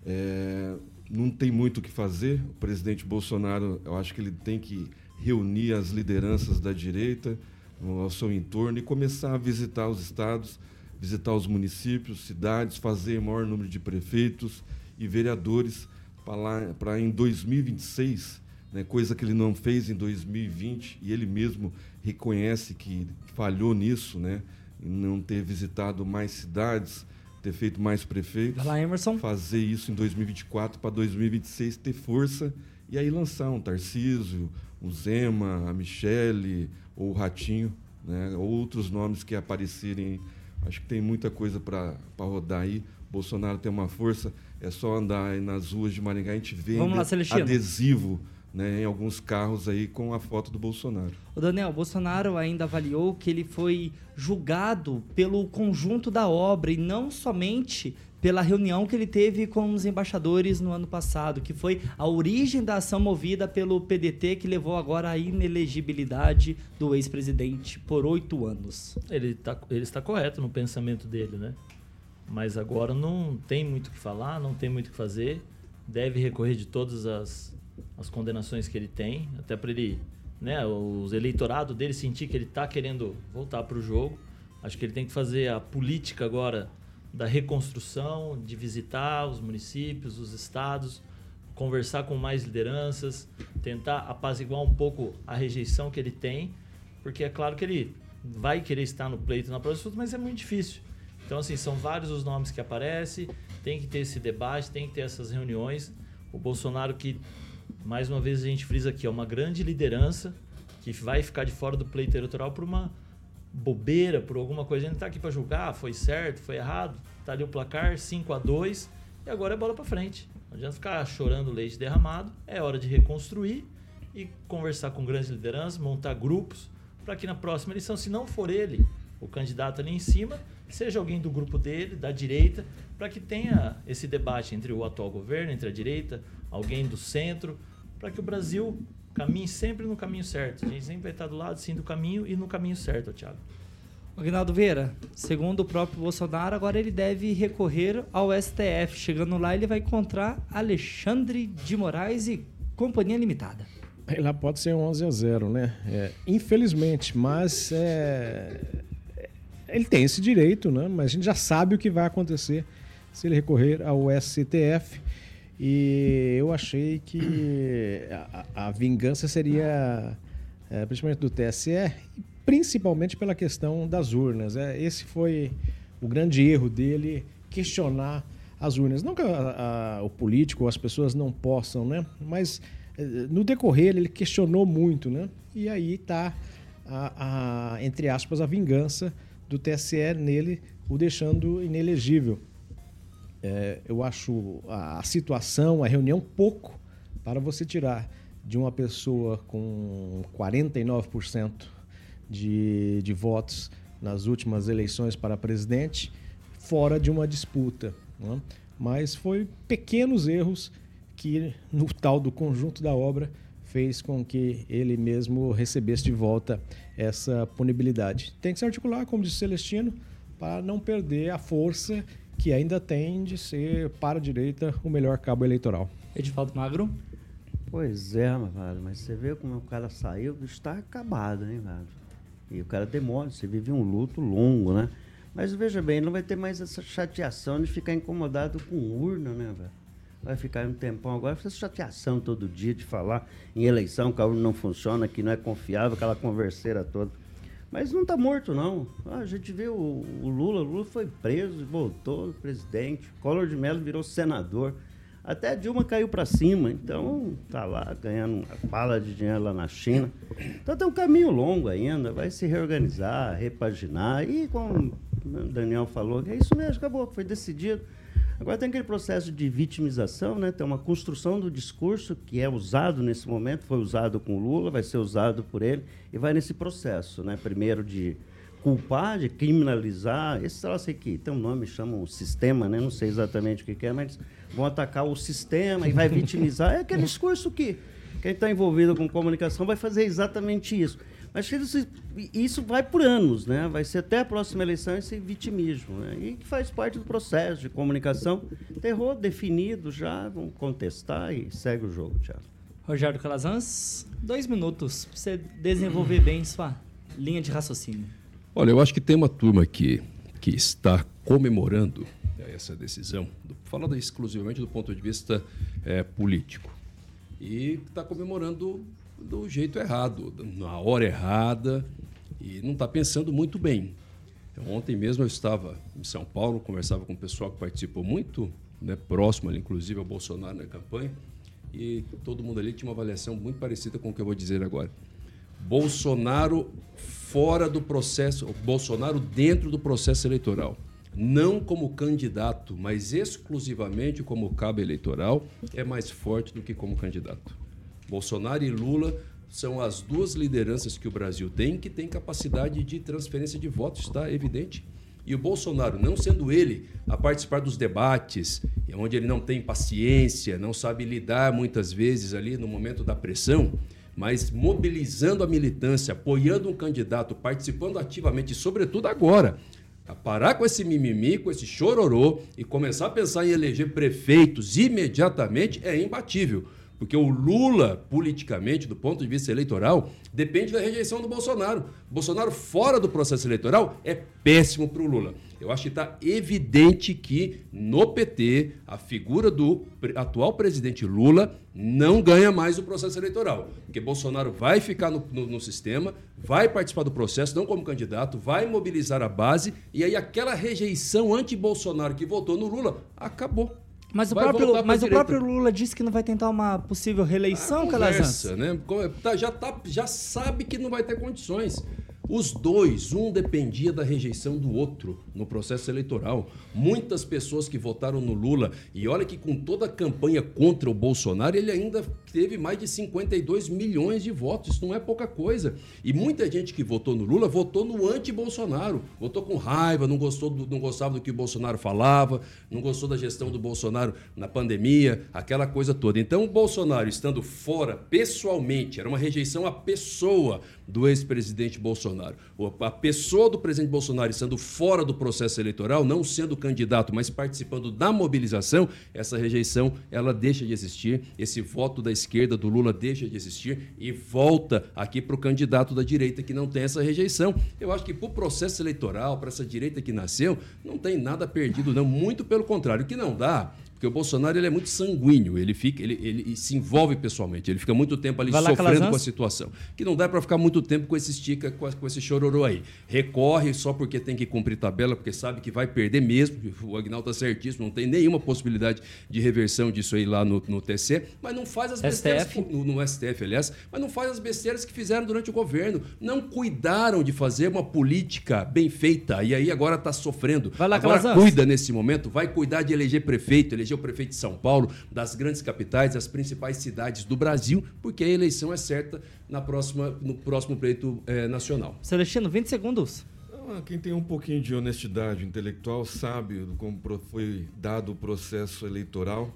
É, não tem muito o que fazer. O presidente Bolsonaro, eu acho que ele tem que reunir as lideranças da direita ao seu entorno e começar a visitar os estados, visitar os municípios, cidades, fazer maior número de prefeitos e vereadores para em 2026, né, coisa que ele não fez em 2020 e ele mesmo reconhece que falhou nisso, né, em não ter visitado mais cidades, ter feito mais prefeitos. Vai lá, Emerson. Fazer isso em 2024 para 2026 ter força e aí lançar um Tarcísio, um Zema, a Michele ou o Ratinho, né? outros nomes que aparecerem. Acho que tem muita coisa para rodar aí. Bolsonaro tem uma força, é só andar nas ruas de Maringá, a gente vê lá, adesivo né, em alguns carros aí com a foto do Bolsonaro. O Daniel, Bolsonaro ainda avaliou que ele foi julgado pelo conjunto da obra e não somente pela reunião que ele teve com os embaixadores no ano passado, que foi a origem da ação movida pelo PDT que levou agora à inelegibilidade do ex-presidente por oito anos. Ele, tá, ele está correto no pensamento dele, né? Mas agora não tem muito o que falar, não tem muito o que fazer. Deve recorrer de todas as as condenações que ele tem, até para ele, né, os eleitorado dele sentir que ele está querendo voltar para o jogo. Acho que ele tem que fazer a política agora da reconstrução, de visitar os municípios, os estados, conversar com mais lideranças, tentar apaziguar um pouco a rejeição que ele tem, porque é claro que ele vai querer estar no pleito na próxima, mas é muito difícil. Então, assim, são vários os nomes que aparecem, tem que ter esse debate, tem que ter essas reuniões. O Bolsonaro que mais uma vez a gente frisa aqui, é uma grande liderança que vai ficar de fora do pleito eleitoral por uma bobeira, por alguma coisa, a gente tá aqui para julgar, foi certo, foi errado, tá ali o placar 5 a 2 e agora é bola para frente. Não adianta ficar chorando leite derramado, é hora de reconstruir e conversar com grandes lideranças, montar grupos para que na próxima eleição, se não for ele, o candidato ali em cima, seja alguém do grupo dele, da direita, para que tenha esse debate entre o atual governo, entre a direita, alguém do centro, para que o Brasil caminhe sempre no caminho certo. A gente sempre vai estar do lado sim do caminho e no caminho certo, Thiago. Aguinaldo Vieira, segundo o próprio Bolsonaro, agora ele deve recorrer ao STF. Chegando lá, ele vai encontrar Alexandre de Moraes e Companhia Limitada. Aí lá pode ser 11 a 0, né? É, infelizmente, mas é, ele tem esse direito, né? Mas a gente já sabe o que vai acontecer se ele recorrer ao STF. E eu achei que a, a vingança seria, é, principalmente do TSE, principalmente pela questão das urnas. É, esse foi o grande erro dele, questionar as urnas. Não que a, a, o político ou as pessoas não possam, né? Mas é, no decorrer ele questionou muito, né? E aí está, entre aspas, a vingança do TSE nele, o deixando inelegível. É, eu acho a, a situação, a reunião, pouco para você tirar de uma pessoa com 49% de, de votos nas últimas eleições para presidente, fora de uma disputa. Né? Mas foi pequenos erros que, no tal do conjunto da obra, fez com que ele mesmo recebesse de volta essa punibilidade. Tem que se articular, como disse Celestino, para não perder a força que ainda tem de ser, para a direita, o melhor cabo eleitoral. Edivaldo Magro? Pois é, velho, mas você vê como o cara saiu, está acabado, hein, velho? E o cara demora, você vive um luto longo, né? Mas veja bem, não vai ter mais essa chateação de ficar incomodado com urna, né, velho? vai ficar um tempão agora, essa chateação todo dia de falar em eleição que a urna não funciona, que não é confiável, aquela converseira toda. Mas não está morto, não. Ah, a gente viu o, o, Lula, o Lula foi preso, voltou presidente, Collor de Mello virou senador. Até a Dilma caiu para cima, então tá lá ganhando uma pala de dinheiro lá na China. Então tem um caminho longo ainda, vai se reorganizar, repaginar. E como o Daniel falou, é isso mesmo, acabou, foi decidido. Agora tem aquele processo de vitimização, né? tem uma construção do discurso que é usado nesse momento, foi usado com Lula, vai ser usado por ele, e vai nesse processo, né? primeiro de culpar, de criminalizar, esse sei que tem um nome, chamam sistema, né? não sei exatamente o que, que é, mas vão atacar o sistema e vai vitimizar. É aquele discurso que quem está envolvido com comunicação vai fazer exatamente isso. Mas isso, isso vai por anos, né? Vai ser até a próxima eleição esse vitimismo, né? E que faz parte do processo de comunicação. Terror definido já, vamos contestar e segue o jogo, Thiago. Rogério Calazans, dois minutos para você desenvolver bem sua linha de raciocínio. Olha, eu acho que tem uma turma aqui que está comemorando essa decisão, falando exclusivamente do ponto de vista é, político, e está comemorando do jeito errado, na hora errada, e não está pensando muito bem. Ontem mesmo eu estava em São Paulo, conversava com o pessoal que participou muito, né, próximo ali, inclusive ao Bolsonaro na campanha, e todo mundo ali tinha uma avaliação muito parecida com o que eu vou dizer agora. Bolsonaro fora do processo, Bolsonaro dentro do processo eleitoral. Não como candidato, mas exclusivamente como cabo eleitoral, é mais forte do que como candidato. Bolsonaro e Lula são as duas lideranças que o Brasil tem que tem capacidade de transferência de votos, está evidente. E o Bolsonaro, não sendo ele a participar dos debates, onde ele não tem paciência, não sabe lidar muitas vezes ali no momento da pressão, mas mobilizando a militância, apoiando um candidato, participando ativamente, sobretudo agora, a parar com esse mimimi, com esse chororô e começar a pensar em eleger prefeitos imediatamente é imbatível. Porque o Lula, politicamente, do ponto de vista eleitoral, depende da rejeição do Bolsonaro. Bolsonaro, fora do processo eleitoral, é péssimo para o Lula. Eu acho que está evidente que no PT, a figura do atual presidente Lula não ganha mais o processo eleitoral. Porque Bolsonaro vai ficar no, no, no sistema, vai participar do processo, não como candidato, vai mobilizar a base, e aí aquela rejeição anti-Bolsonaro que votou no Lula acabou. Mas, o próprio, mas o próprio, Lula disse que não vai tentar uma possível reeleição, ah, Calazans. né? Tá, já, tá, já sabe que não vai ter condições. Os dois, um dependia da rejeição do outro no processo eleitoral. Muitas pessoas que votaram no Lula, e olha que com toda a campanha contra o Bolsonaro, ele ainda teve mais de 52 milhões de votos. Isso não é pouca coisa. E muita gente que votou no Lula votou no anti-Bolsonaro. Votou com raiva, não, gostou do, não gostava do que o Bolsonaro falava, não gostou da gestão do Bolsonaro na pandemia, aquela coisa toda. Então, o Bolsonaro estando fora pessoalmente, era uma rejeição à pessoa do ex-presidente Bolsonaro. A pessoa do presidente Bolsonaro estando fora do processo eleitoral, não sendo candidato, mas participando da mobilização, essa rejeição ela deixa de existir, esse voto da esquerda do Lula deixa de existir e volta aqui para o candidato da direita que não tem essa rejeição. Eu acho que para o processo eleitoral, para essa direita que nasceu, não tem nada perdido, não. Muito pelo contrário, o que não dá porque o Bolsonaro ele é muito sanguíneo, ele fica, ele, ele se envolve pessoalmente, ele fica muito tempo ali sofrendo com a situação. Que não dá para ficar muito tempo com esse estica, com, com esse chororô aí. Recorre só porque tem que cumprir tabela, porque sabe que vai perder mesmo. O Agnaldo está certíssimo, não tem nenhuma possibilidade de reversão disso aí lá no, no TC, mas não faz as besteiras STF. No, no STF, aliás, mas não faz as besteiras que fizeram durante o governo. Não cuidaram de fazer uma política bem feita e aí agora está sofrendo. Vai lá, agora Calazans. cuida nesse momento, vai cuidar de eleger prefeito, eleger o prefeito de São Paulo, das grandes capitais, das principais cidades do Brasil, porque a eleição é certa na próxima, no próximo pleito eh, nacional. Celestino, 20 segundos. Ah, Quem tem um pouquinho de honestidade intelectual sabe do como foi dado o processo eleitoral,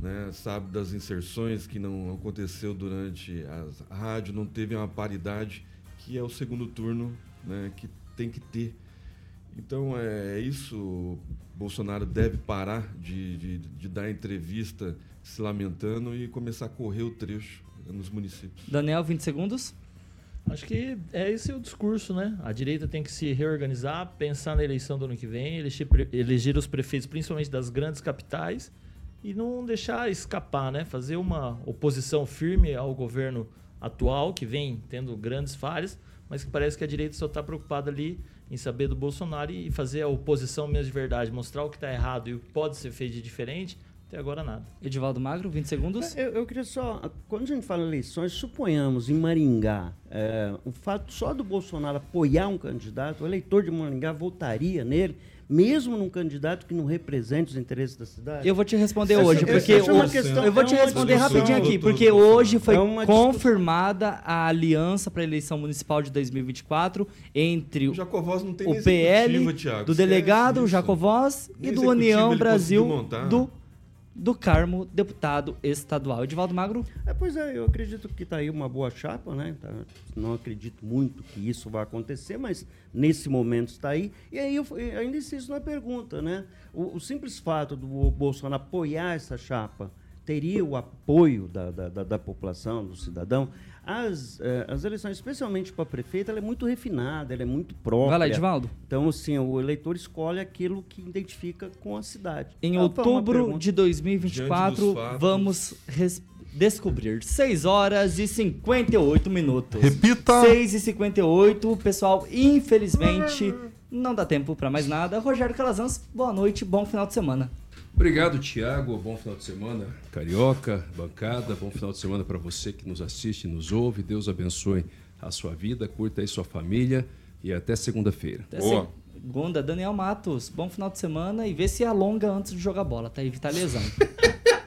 né? sabe das inserções que não aconteceu durante as- a rádio, não teve uma paridade, que é o segundo turno né? que tem que ter. Então é isso, o Bolsonaro deve parar de, de, de dar entrevista se lamentando e começar a correr o trecho nos municípios. Daniel, 20 segundos. Acho que é esse o discurso, né? A direita tem que se reorganizar, pensar na eleição do ano que vem, eleger, eleger os prefeitos, principalmente das grandes capitais, e não deixar escapar, né? Fazer uma oposição firme ao governo atual, que vem tendo grandes falhas, mas que parece que a direita só está preocupada ali em saber do Bolsonaro e fazer a oposição mesmo de verdade, mostrar o que está errado e o que pode ser feito de diferente. Até agora nada. Edivaldo Magro, 20 segundos. Eu, eu queria só, quando a gente fala eleições, suponhamos em Maringá, é, o fato só do Bolsonaro apoiar um candidato, o eleitor de Maringá votaria nele, mesmo num candidato que não represente os interesses da cidade? Eu vou te responder Essa- hoje, essa- porque essa é uma o- questão- eu vou te é uma responder rapidinho aqui, porque doutor. hoje foi É confirmada a aliança para a eleição municipal de 2024 entre Jacovós não tem o nem PL Thiago, do delegado. Jacovós e do União Brasil do do Carmo, deputado estadual. Edivaldo Magro? É, pois é, eu acredito que está aí uma boa chapa, né? Tá- não acredito muito que isso vai acontecer, mas nesse momento está aí. E aí eu, eu ainda insisto na pergunta, né? O, o simples fato do Bolsonaro apoiar essa chapa teria o apoio da, da, da- da população, do cidadão. As, eh, as eleições, especialmente para prefeito, ela é muito refinada, ela é muito própria. Vai lá, Edivaldo. Então, assim, o eleitor escolhe aquilo que identifica com a cidade. Em Ah, outubro pergunta. de 2024, Diante dos fatos. vamos res- descobrir 6 horas e 58 minutos. Repita! 6 e 58, pessoal, infelizmente não dá tempo para mais nada. Rogério Calazans, boa noite, bom final de semana. Obrigado, Tiago. Bom final de semana, Carioca, bancada. Bom final de semana para você que nos assiste e nos ouve. Deus abençoe a sua vida, curta aí sua família e até segunda-feira. Até segunda, Daniel Matos, bom final de semana e vê se alonga antes de jogar bola, tá? Evita lesão.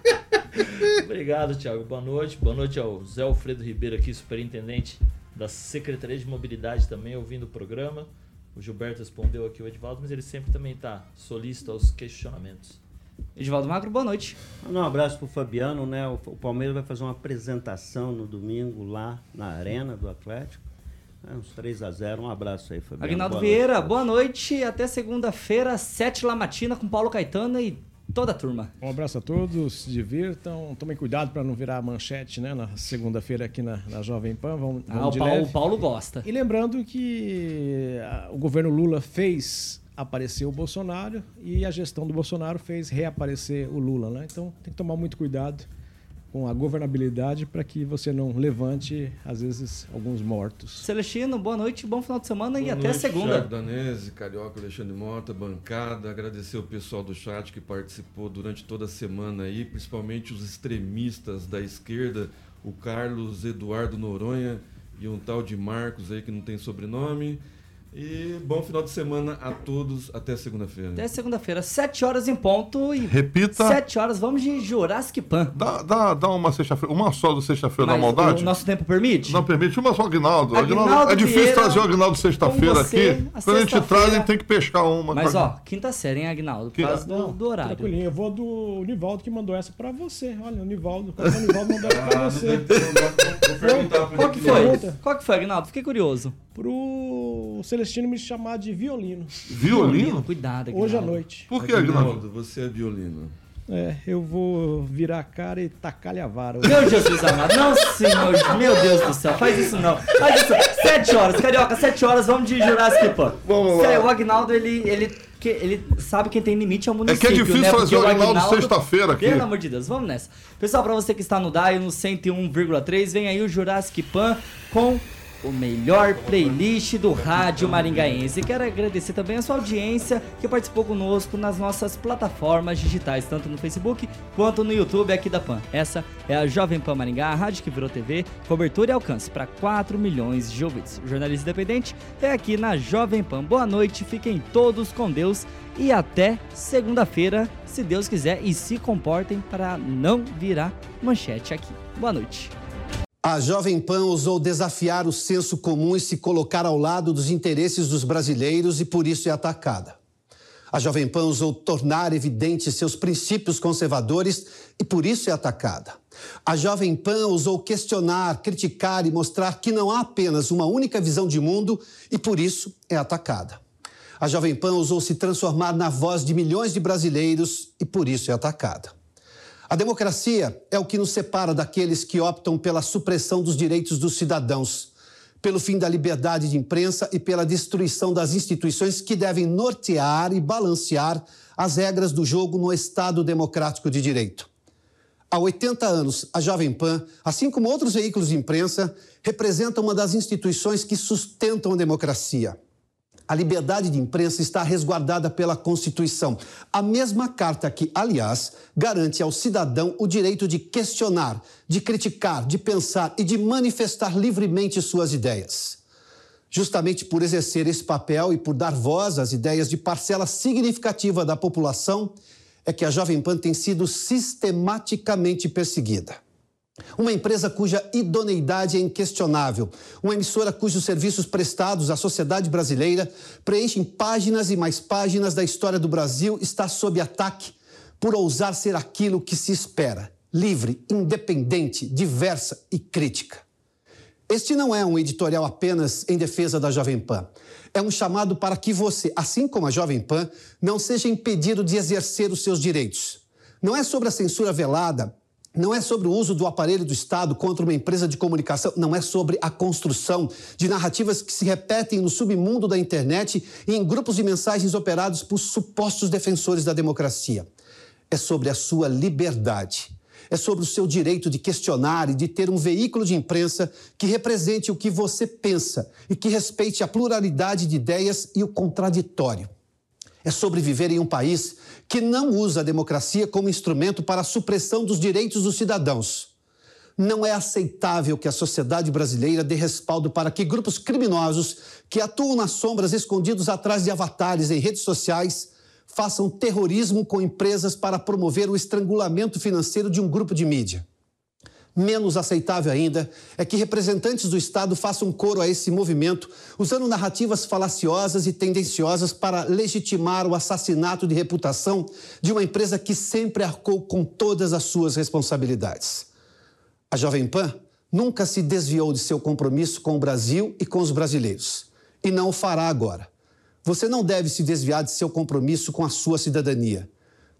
Obrigado, Thiago. Boa noite. Boa noite ao Zé Alfredo Ribeiro aqui, superintendente da Secretaria de Mobilidade também, ouvindo o programa. O Gilberto respondeu aqui o Edvaldo, mas ele sempre também está solícito aos questionamentos. Edivaldo Magro, boa noite. Um abraço pro Fabiano, né? O, o Palmeiras vai fazer uma apresentação no domingo lá na Arena do Atlético. É, uns 3 a 0 Um abraço aí, Fabiano. Aguinaldo Boa Vieira, noite. boa noite. Até segunda-feira, 7 da matina com Paulo Caetano e toda a turma. Um abraço a todos, se divirtam, tomem cuidado para não virar manchete né, na segunda-feira aqui na, na Jovem Pan. Vamos, Ah, vamos o de Paulo, leve. o Paulo gosta. E lembrando que ah, o governo Lula fez aparecer o Bolsonaro e a gestão do Bolsonaro fez reaparecer o Lula. Né? Então tem que tomar muito cuidado com a governabilidade para que você não levante, às vezes, alguns mortos. Celestino, boa noite, bom final de semana e Boa até noite, segunda. Thiago Danese, Carioca, Alexandre Mota, bancada. Agradecer o pessoal do chat que participou durante toda a semana aí, principalmente os extremistas da esquerda, o Carlos Eduardo Noronha, e um tal de Marcos aí que não tem sobrenome. E bom final de semana a todos. Até segunda-feira. Até segunda-feira, 7 horas em ponto. E Repita. 7 horas, vamos de Jurassic Pan. Dá, dá, dá uma sexta-feira, uma só do sexta-feira da maldade? O nosso tempo permite? Não permite, uma só, Aguinaldo. Aguinaldo Aguinaldo é difícil Vieira, trazer o Aguinaldo sexta-feira aqui. a Quando a gente sexta-feira. traz, a gente tem que pescar uma. Mas ó, quinta série, hein, Agnaldo? Por causa do, do horário. Tranquilinho, eu vou do Nivaldo que mandou essa pra você. Olha, o Nivaldo, o Nivaldo mandou essa pra você. Qual que foi? Qual que foi, Agnaldo? Fiquei curioso. Pro Celestino me chamar de violino. Violino? Cuidado, Hoje à noite. Por que, Aguinaldo, Aguinaldo? você é violino. É, eu vou virar a cara e tacar-lhe a vara. Meu Jesus amado, não senhor, meu Deus do céu, faz isso não. Faz isso. 7 horas, carioca, 7 horas, vamos de Jurassic Pan. Vamos lá. Sério, O Agnaldo, ele, ele, que, ele sabe quem tem limite é o É município. que é difícil né? Porque o Aguinaldo sexta-feira aqui. Pelo amor de Deus, vamos nessa. Pessoal, pra você que está no DAI no 101,3, vem aí o Jurassic Pan com o melhor playlist do rádio maringaense. Quero agradecer também a sua audiência que participou conosco nas nossas plataformas digitais, tanto no Facebook quanto no YouTube aqui da Pan. Essa é a Jovem Pan Maringá, a rádio que virou TV, cobertura e alcance para 4 milhões de ouvintes. Jornalista independente é aqui na Jovem Pan. Boa noite, fiquem todos com Deus e até segunda-feira, se Deus quiser, e se comportem para não virar manchete aqui. Boa noite. A Jovem Pan ousou desafiar o senso comum e se colocar ao lado dos interesses dos brasileiros e por isso é atacada. A Jovem Pan ousou tornar evidentes seus princípios conservadores e por isso é atacada. A Jovem Pan ousou questionar, criticar e mostrar que não há apenas uma única visão de mundo e por isso é atacada. A Jovem Pan ousou se transformar na voz de milhões de brasileiros e por isso é atacada. A democracia é o que nos separa daqueles que optam pela supressão dos direitos dos cidadãos, pelo fim da liberdade de imprensa e pela destruição das instituições que devem nortear e balancear as regras do jogo no Estado democrático de direito. Há 80 anos, a Jovem Pan, assim como outros veículos de imprensa, representa uma das instituições que sustentam a democracia. A liberdade de imprensa está resguardada pela Constituição. A mesma carta que, aliás, garante ao cidadão o direito de questionar, de criticar, de pensar e de manifestar livremente suas ideias. Justamente por exercer esse papel e por dar voz às ideias de parcela significativa da população, é que a Jovem Pan tem sido sistematicamente perseguida. Uma empresa cuja idoneidade é inquestionável, uma emissora cujos serviços prestados à sociedade brasileira preenchem páginas e mais páginas da história do Brasil, está sob ataque por ousar ser aquilo que se espera: livre, independente, diversa e crítica. Este não é um editorial apenas em defesa da Jovem Pan. É um chamado para que você, assim como a Jovem Pan, não seja impedido de exercer os seus direitos. Não é sobre a censura velada, não é sobre o uso do aparelho do Estado contra uma empresa de comunicação, não é sobre a construção de narrativas que se repetem no submundo da internet e em grupos de mensagens operados por supostos defensores da democracia. É sobre a sua liberdade. É sobre o seu direito de questionar e de ter um veículo de imprensa que represente o que você pensa e que respeite a pluralidade de ideias e o contraditório. É sobre viver em um país que não usa a democracia como instrumento para a supressão dos direitos dos cidadãos. Não é aceitável que a sociedade brasileira dê respaldo para que grupos criminosos que atuam nas sombras escondidos atrás de avatares em redes sociais façam terrorismo com empresas para promover o estrangulamento financeiro de um grupo de mídia. Menos aceitável ainda é que representantes do Estado façam coro a esse movimento, usando narrativas falaciosas e tendenciosas para legitimar o assassinato de reputação de uma empresa que sempre arcou com todas as suas responsabilidades. A Jovem Pan nunca se desviou de seu compromisso com o Brasil e com os brasileiros, e não o fará agora. Você não deve se desviar de seu compromisso com a sua cidadania.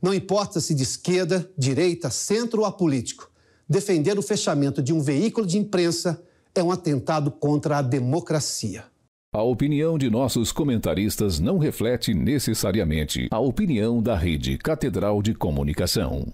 Não importa se de esquerda, direita, centro ou apolítico. Defender o fechamento de um veículo de imprensa é um atentado contra a democracia. A opinião de nossos comentaristas não reflete necessariamente a opinião da Rede Catedral de Comunicação.